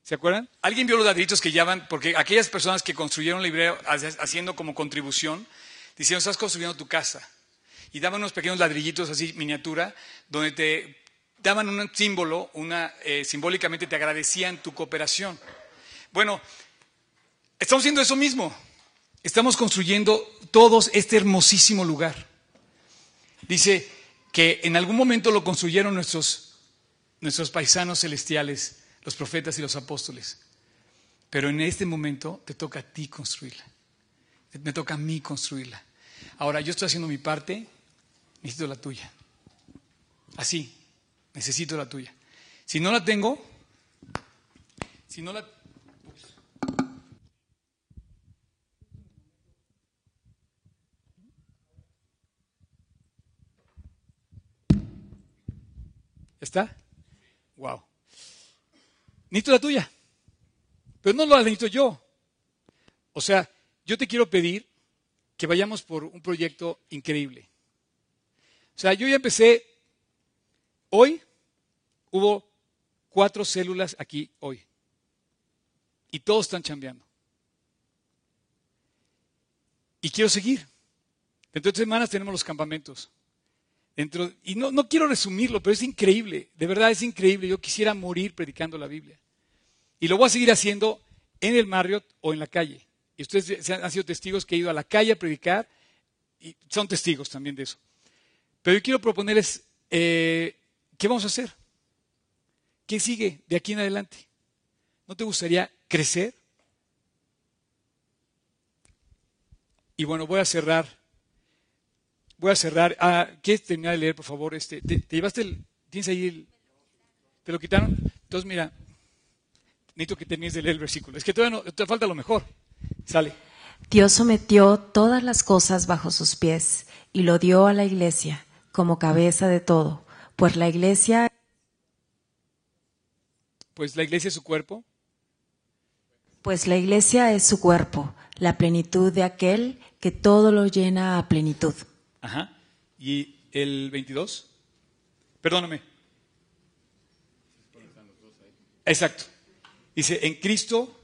Speaker 1: ¿Se acuerdan? ¿Alguien vio los ladrillitos que llevan? Porque aquellas personas que construyeron la Ibero haciendo como contribución, decían, estás construyendo tu casa. Y daban unos pequeños ladrillitos así, miniatura, donde te daban un símbolo, una, eh, simbólicamente te agradecían tu cooperación. Bueno, estamos haciendo eso mismo. Estamos construyendo todos este hermosísimo lugar. Dice que en algún momento lo construyeron nuestros, nuestros paisanos celestiales, los profetas y los apóstoles. Pero en este momento te toca a ti construirla. Me toca a mí construirla. Ahora, yo estoy haciendo mi parte, necesito la tuya. Así, necesito la tuya. Si no la tengo, si no la ¿Está? Wow. Necesito la tuya. Pero no la necesito yo. O sea, yo te quiero pedir que vayamos por un proyecto increíble. O sea, yo ya empecé, hoy hubo cuatro células aquí hoy. Y todos están chambeando. Y quiero seguir. Dentro de tres semanas tenemos los campamentos y no, no quiero resumirlo, pero es increíble, de verdad es increíble. Yo quisiera morir predicando la Biblia. Y lo voy a seguir haciendo en el Marriott o en la calle. Y ustedes han sido testigos que he ido a la calle a predicar y son testigos también de eso. Pero yo quiero proponerles, eh, ¿qué vamos a hacer? ¿Qué sigue de aquí en adelante? ¿No te gustaría crecer? Y bueno, voy a cerrar voy a cerrar. Ah, ¿Quieres terminar de leer, por favor? Este, ¿te, llevaste el... ¿Tienes ahí el... ¿Te lo quitaron? Entonces, mira, necesito que termines de leer el versículo. Es que todavía no, te falta lo mejor. Sale.
Speaker 2: Dios sometió todas las cosas bajo sus pies y lo dio a la iglesia como cabeza de todo. Pues la iglesia...
Speaker 1: Pues la iglesia es su cuerpo.
Speaker 2: Pues la iglesia es su cuerpo, la plenitud de aquel que todo lo llena a plenitud.
Speaker 1: Ajá. ¿Y el 22? Perdóname. Exacto. Dice, en Cristo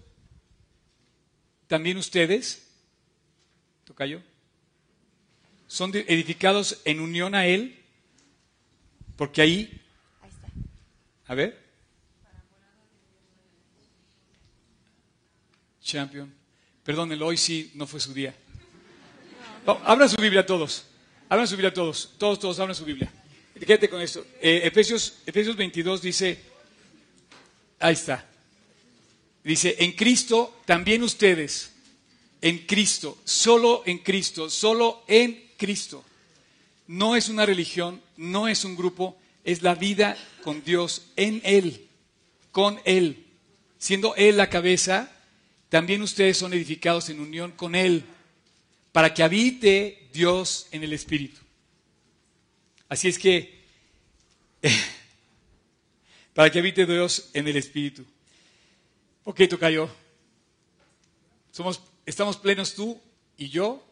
Speaker 1: también ustedes, tocayo, son edificados en unión a Él, porque ahí, ahí está. a ver, champion, perdónenlo, hoy sí no fue su día. Oh, abran su Biblia todos. Abran su Biblia todos, todos, todos abran su Biblia. Quédate con esto. Eh, Efesios, Efesios 22 dice, Ahí está. Dice, en Cristo también ustedes, en Cristo, solo en Cristo, solo en Cristo. No es una religión, no es un grupo, es la vida con Dios, en Él, con Él. Siendo Él la cabeza, también ustedes son edificados en unión con Él, para que habite Dios en el Espíritu. Así es que, para que habite Dios en el Espíritu. Ok, Tocayo. Somos, estamos plenos tú y yo,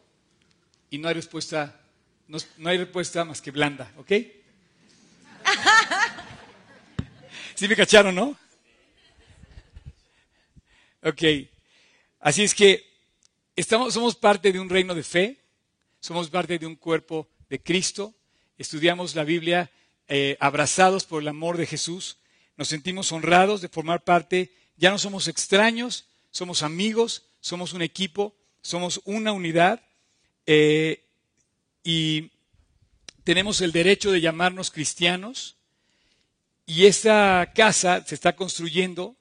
Speaker 1: y no hay respuesta, no, no hay respuesta más que blanda, ¿ok? ¿Sí me cacharon, no? Ok. Así es que somos parte de un reino de fe, somos parte de un cuerpo de Cristo, estudiamos la Biblia eh, abrazados por el amor de Jesús, nos sentimos honrados de formar parte ya no somos extraños, somos amigos, somos un equipo, somos una unidad eh, y tenemos el derecho de llamarnos cristianos. Y esta casa se está construyendo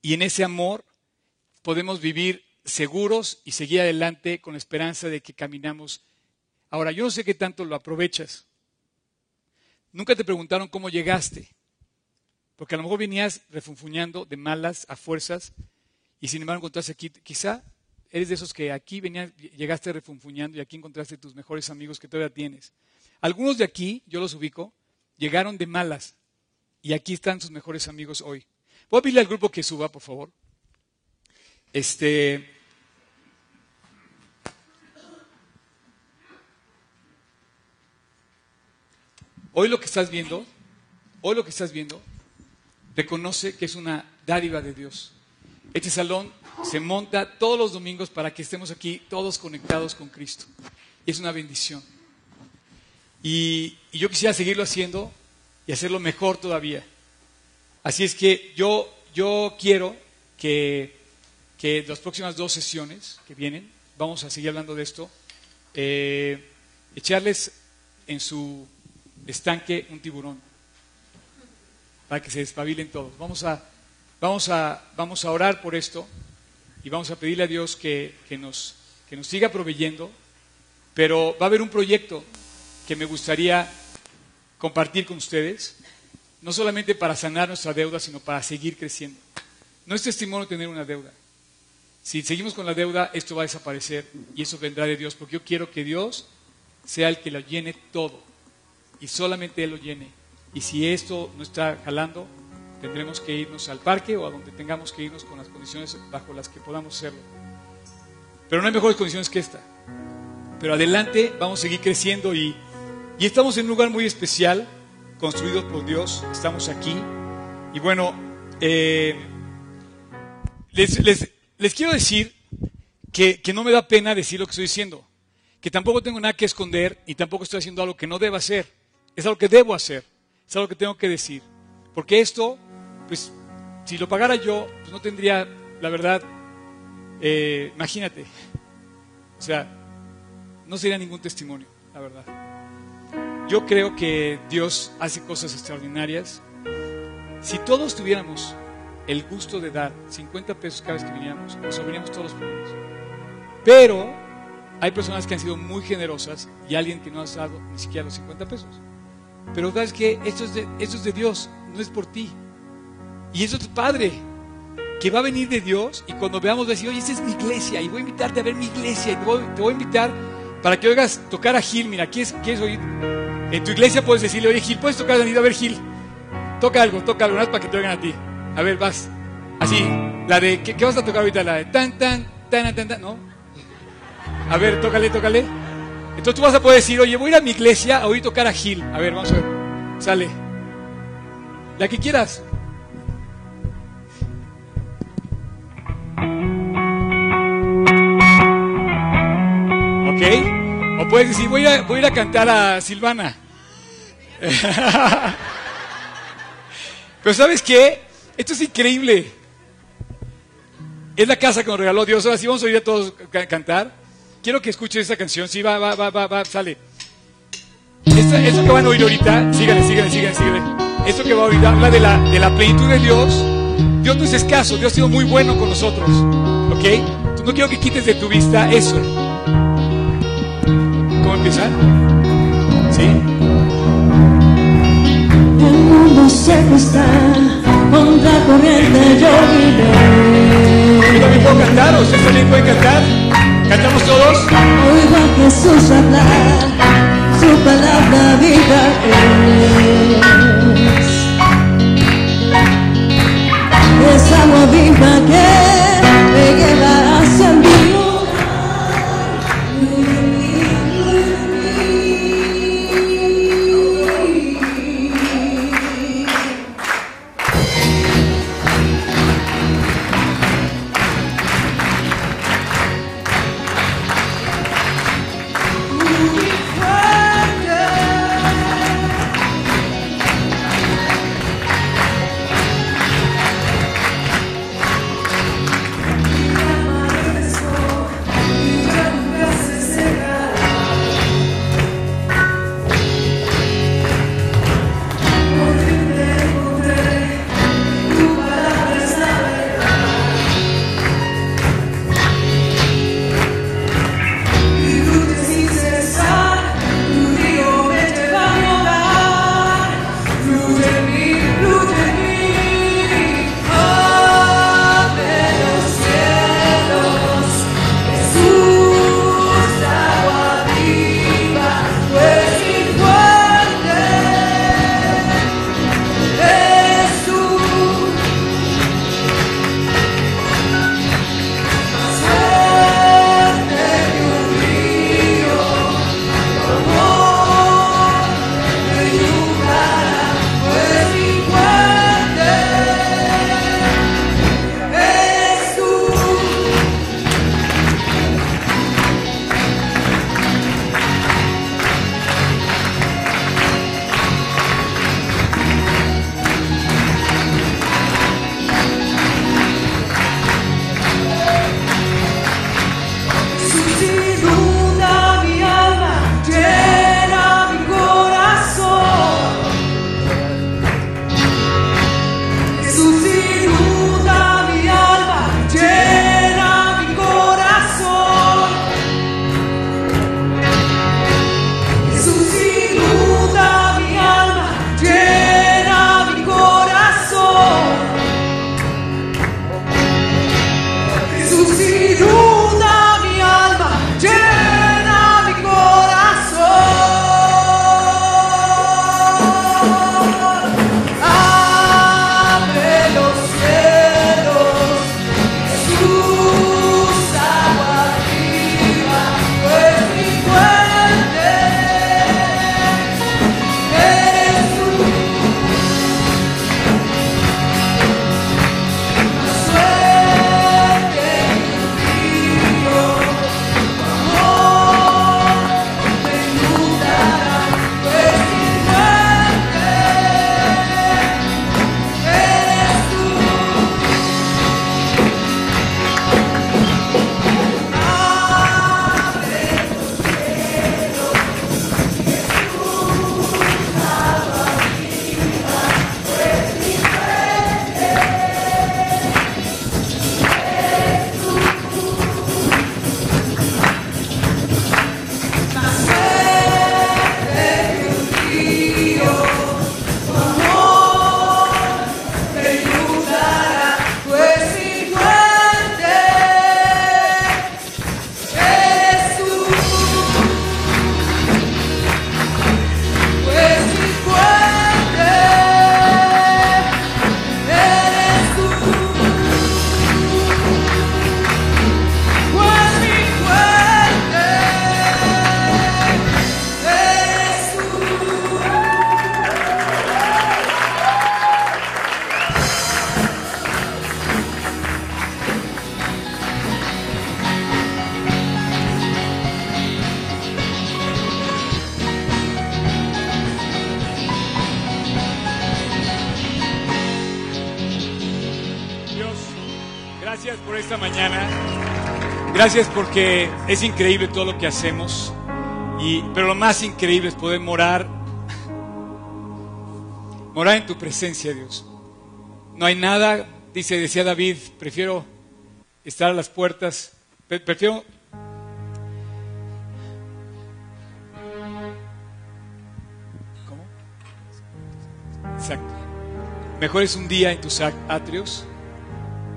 Speaker 1: y en ese amor podemos vivir seguros y seguir adelante con la esperanza de que caminamos. Ahora, yo no sé qué tanto lo aprovechas. Nunca te preguntaron cómo llegaste. Porque a lo mejor venías refunfuñando de malas a fuerzas y sin embargo encontraste aquí, quizá eres de esos que aquí venías, llegaste refunfuñando y aquí encontraste tus mejores amigos que todavía tienes. Algunos de aquí, yo los ubico, llegaron de malas y aquí están sus mejores amigos hoy. Voy a pedirle al grupo que suba, por favor. Este. Hoy lo que estás viendo, hoy lo que estás viendo reconoce que es una dádiva de Dios. Este salón se monta todos los domingos para que estemos aquí todos conectados con Cristo. Es una bendición. Y, yo quisiera seguirlo haciendo y hacerlo mejor todavía. Así es que yo, yo quiero que, que las próximas dos sesiones que vienen, vamos a seguir hablando de esto, eh, echarles en su estanque un tiburón para que se despabilen todos. Vamos a, vamos a, vamos a orar por esto y vamos a pedirle a Dios que, nos, que nos siga proveyendo, pero va a haber un proyecto que me gustaría compartir con ustedes, no solamente para sanar nuestra deuda, sino para seguir creciendo. No es testimonio tener una deuda. Si seguimos con la deuda, esto va a desaparecer y eso vendrá de Dios, porque yo quiero que Dios sea el que lo llene todo y solamente Él lo llene y si esto no está jalando, tendremos que irnos al parque o a donde tengamos que irnos con las condiciones bajo las que podamos hacerlo. Pero no hay mejores condiciones que esta. Pero adelante, vamos a seguir creciendo y, estamos en un lugar muy especial, construido por Dios, estamos aquí. Y bueno, eh, les, quiero decir que, que no me da pena decir lo que estoy diciendo, que tampoco tengo nada que esconder y tampoco estoy haciendo algo que no deba hacer, es algo que debo hacer. Es algo que tengo que decir. Porque esto, pues, si lo pagara yo, pues no tendría, la verdad, eh, imagínate. O sea, no sería ningún testimonio, la verdad. Yo creo que Dios hace cosas extraordinarias. Si todos tuviéramos el gusto de dar 50 pesos cada vez que viniéramos, resolveríamos todos los problemas. Pero hay personas que han sido muy generosas y alguien que no ha dado ni siquiera los 50 pesos. Pero sabes que esto es, de, esto es de Dios, no es por ti. Y eso es padre, que va a venir de Dios y cuando veamos decir, oye, esta es mi iglesia y voy a invitarte a ver mi iglesia y te voy, a invitar para que oigas tocar a Gil. Mira, ¿quieres, es oír? En tu iglesia puedes decirle, oye, Gil, ¿puedes tocar? A ver, Gil, toca algo, toca algo, para que te oigan a ti. A ver, vas. Así, la de, ¿qué, vas a tocar ahorita? La de tan, tan, tan, tan, tan, ¿no? A ver, tócale, tócale. Entonces tú vas a poder decir, oye, voy a ir a mi iglesia a oír tocar a Gil. A ver, vamos a ver. Sale. La que quieras. ¿Ok? O puedes decir, voy a, voy a ir a cantar a Silvana. Pero ¿sabes qué? Esto es increíble. Es la casa que nos regaló Dios. Ahora sí vamos a oír a todos cantar quiero que escuchen esta canción. Sí, va, va, va, va, va sale. esto que van a oír ahorita, síganle, síganle, síganle, síganle. Esto que va a oír habla de la, de la plenitud de Dios Dios no es escaso, Dios ha sido muy bueno con nosotros. ¿Ok? Entonces, no quiero que quites de tu vista eso. ¿Cómo empieza? ¿Sí?
Speaker 3: El mundo seco está, contra corriente yo
Speaker 1: Yo
Speaker 3: iré.
Speaker 1: también puedo cantar, ¿o ustedes también pueden cantar? ¿Cantamos todos?
Speaker 3: Oigo a Jesús hablar, su palabra vida es. Es agua viva que
Speaker 1: Gracias porque es increíble todo lo que hacemos. Y, pero lo más increíble es poder morar, morar en tu presencia, Dios. No hay nada dice, decía David, prefiero estar a las puertas, pre- prefiero... ¿Cómo? Exacto. Mejor es un día en tus atrios,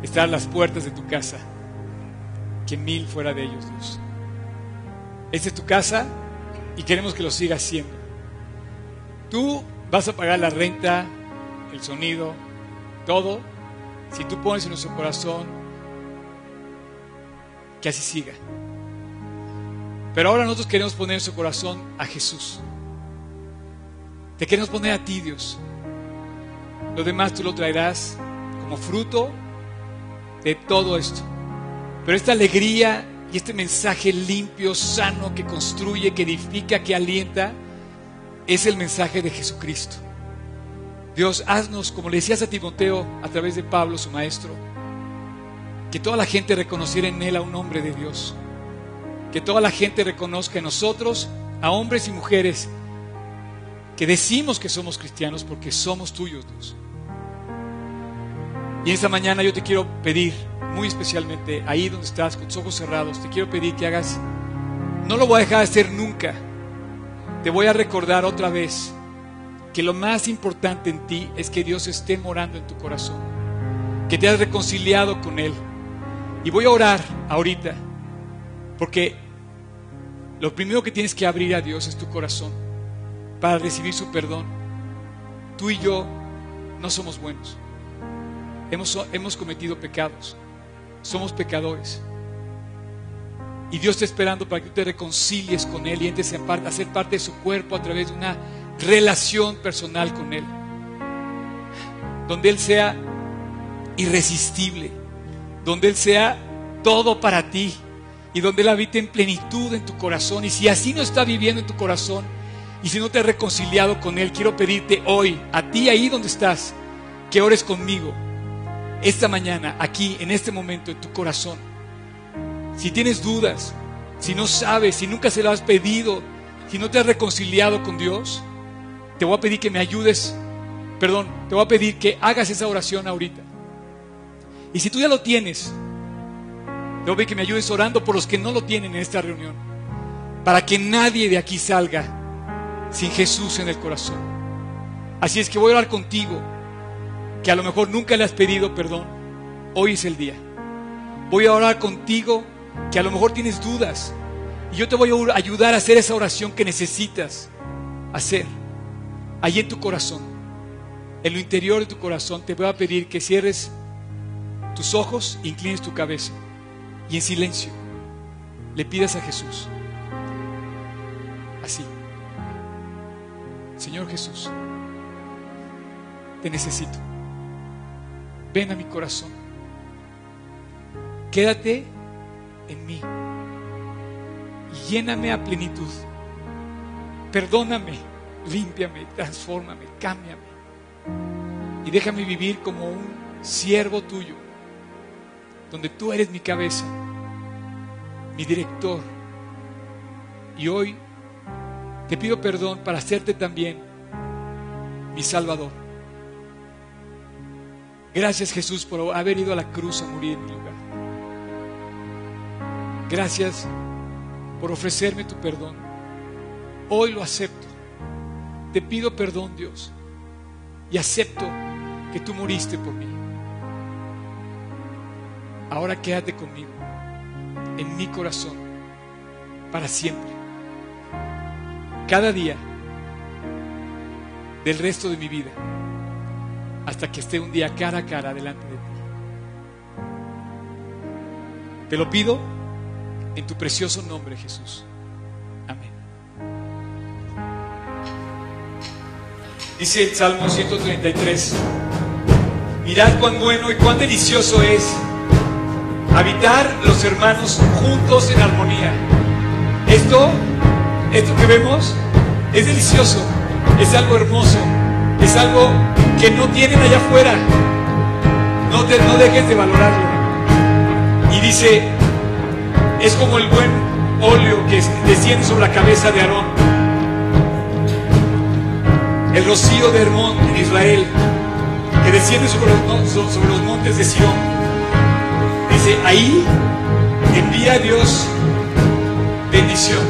Speaker 1: estar a las puertas de tu casa, que mil fuera de ellos, Dios. Esta es tu casa y queremos que lo sigas siendo. Tú vas a pagar la renta, el sonido, todo, si tú pones en nuestro corazón que así siga. Pero ahora nosotros queremos poner en nuestro corazón a Jesús. Te queremos poner a ti, Dios. Lo demás tú lo traerás como fruto de todo esto. Pero esta alegría y este mensaje limpio, sano, que construye, que edifica, que alienta, es el mensaje de Jesucristo. Dios, haznos, como le decías a Timoteo a través de Pablo, su maestro, que toda la gente reconociera en él a un hombre de Dios. Que toda la gente reconozca en nosotros a hombres y mujeres que decimos que somos cristianos porque somos tuyos, Dios. Y esta mañana yo te quiero pedir, muy especialmente, ahí donde estás, con tus ojos cerrados, te quiero pedir que hagas, no lo voy a dejar de hacer nunca, te voy a recordar otra vez que lo más importante en ti es que Dios esté morando en tu corazón, que te has reconciliado con Él. Y voy a orar ahorita, porque lo primero que tienes que abrir a Dios es tu corazón para recibir su perdón. Tú y yo no somos buenos. Hemos, hemos cometido pecados. Somos pecadores. Y Dios está esperando para que tú te reconcilies con Él y entres a ser parte de su cuerpo a través de una relación personal con Él. Donde Él sea irresistible. Donde Él sea todo para ti. Y donde Él habite en plenitud en tu corazón. Y si así no está viviendo en tu corazón, y si no te has reconciliado con Él, quiero pedirte hoy, a ti ahí donde estás, que ores conmigo. Esta mañana, aquí, en este momento, en tu corazón. Si tienes dudas, si no sabes, si nunca se lo has pedido, si no te has reconciliado con Dios, te voy a pedir que me ayudes, perdón, te voy a pedir que hagas esa oración ahorita. Y si tú ya lo tienes, te voy a pedir que me ayudes orando por los que no lo tienen en esta reunión, para que nadie de aquí salga sin Jesús en el corazón. Así es que voy a orar contigo, que a lo mejor nunca le has pedido perdón. Hoy es el día. Voy a orar contigo, que a lo mejor tienes dudas. Y yo te voy a ayudar a hacer esa oración que necesitas hacer. Allí en tu corazón, en lo interior de tu corazón, te voy a pedir que cierres tus ojos, inclines tu cabeza y en silencio le pidas a Jesús. Así. Señor Jesús, te necesito. Ven a mi corazón. Quédate en mí lléname a plenitud. Perdóname, límpiame, transfórmame, cámbiame. Y déjame vivir como un siervo tuyo, donde tú eres mi cabeza, mi director. Y hoy te pido perdón para hacerte también mi Salvador. Gracias Jesús por haber ido a la cruz a morir en mi lugar. Gracias por ofrecerme tu perdón. Hoy lo acepto. Te pido perdón Dios y acepto que tú moriste por mí. Ahora quédate conmigo en mi corazón para siempre. Cada día del resto de mi vida hasta que esté un día cara a cara delante de ti. Te lo pido en tu precioso nombre, Jesús. Amén. Dice el Salmo 133, mirad cuán bueno y cuán delicioso es habitar los hermanos juntos en armonía. Esto, esto que vemos, es delicioso, es algo hermoso, es algo que no tienen allá afuera. No, te, no dejes de valorarlo. Y dice, es como el buen óleo que desciende sobre la cabeza de Aarón. El rocío de Hermón en Israel, que desciende sobre los, montes de Sion. Dice, ahí envía a Dios bendición.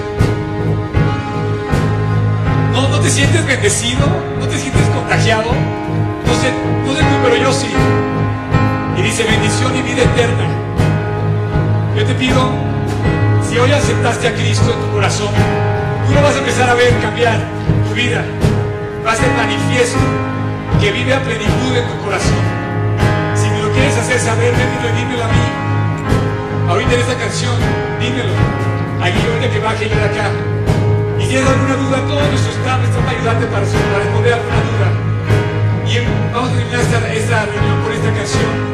Speaker 1: No, no te sientes bendecido, no te sientes contagiado. No sé, no sé tú, pero yo sí. Y dice bendición y vida eterna. Yo te pido, si hoy aceptaste a Cristo en tu corazón, tú lo vas a empezar a ver cambiar tu vida. Va a ser manifiesto que vive a plenitud en tu corazón. Si me lo quieres hacer saber, dímelo y dímelo a mí. Ahorita en esta canción, dímelo. Aquí ahorita que baje yo de acá. Y si tienes alguna duda, todos nuestros staff están para ayudarte para, para responder alguna duda esta, esta reunión con esta canción.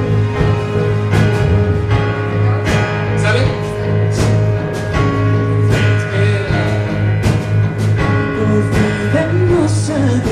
Speaker 1: Por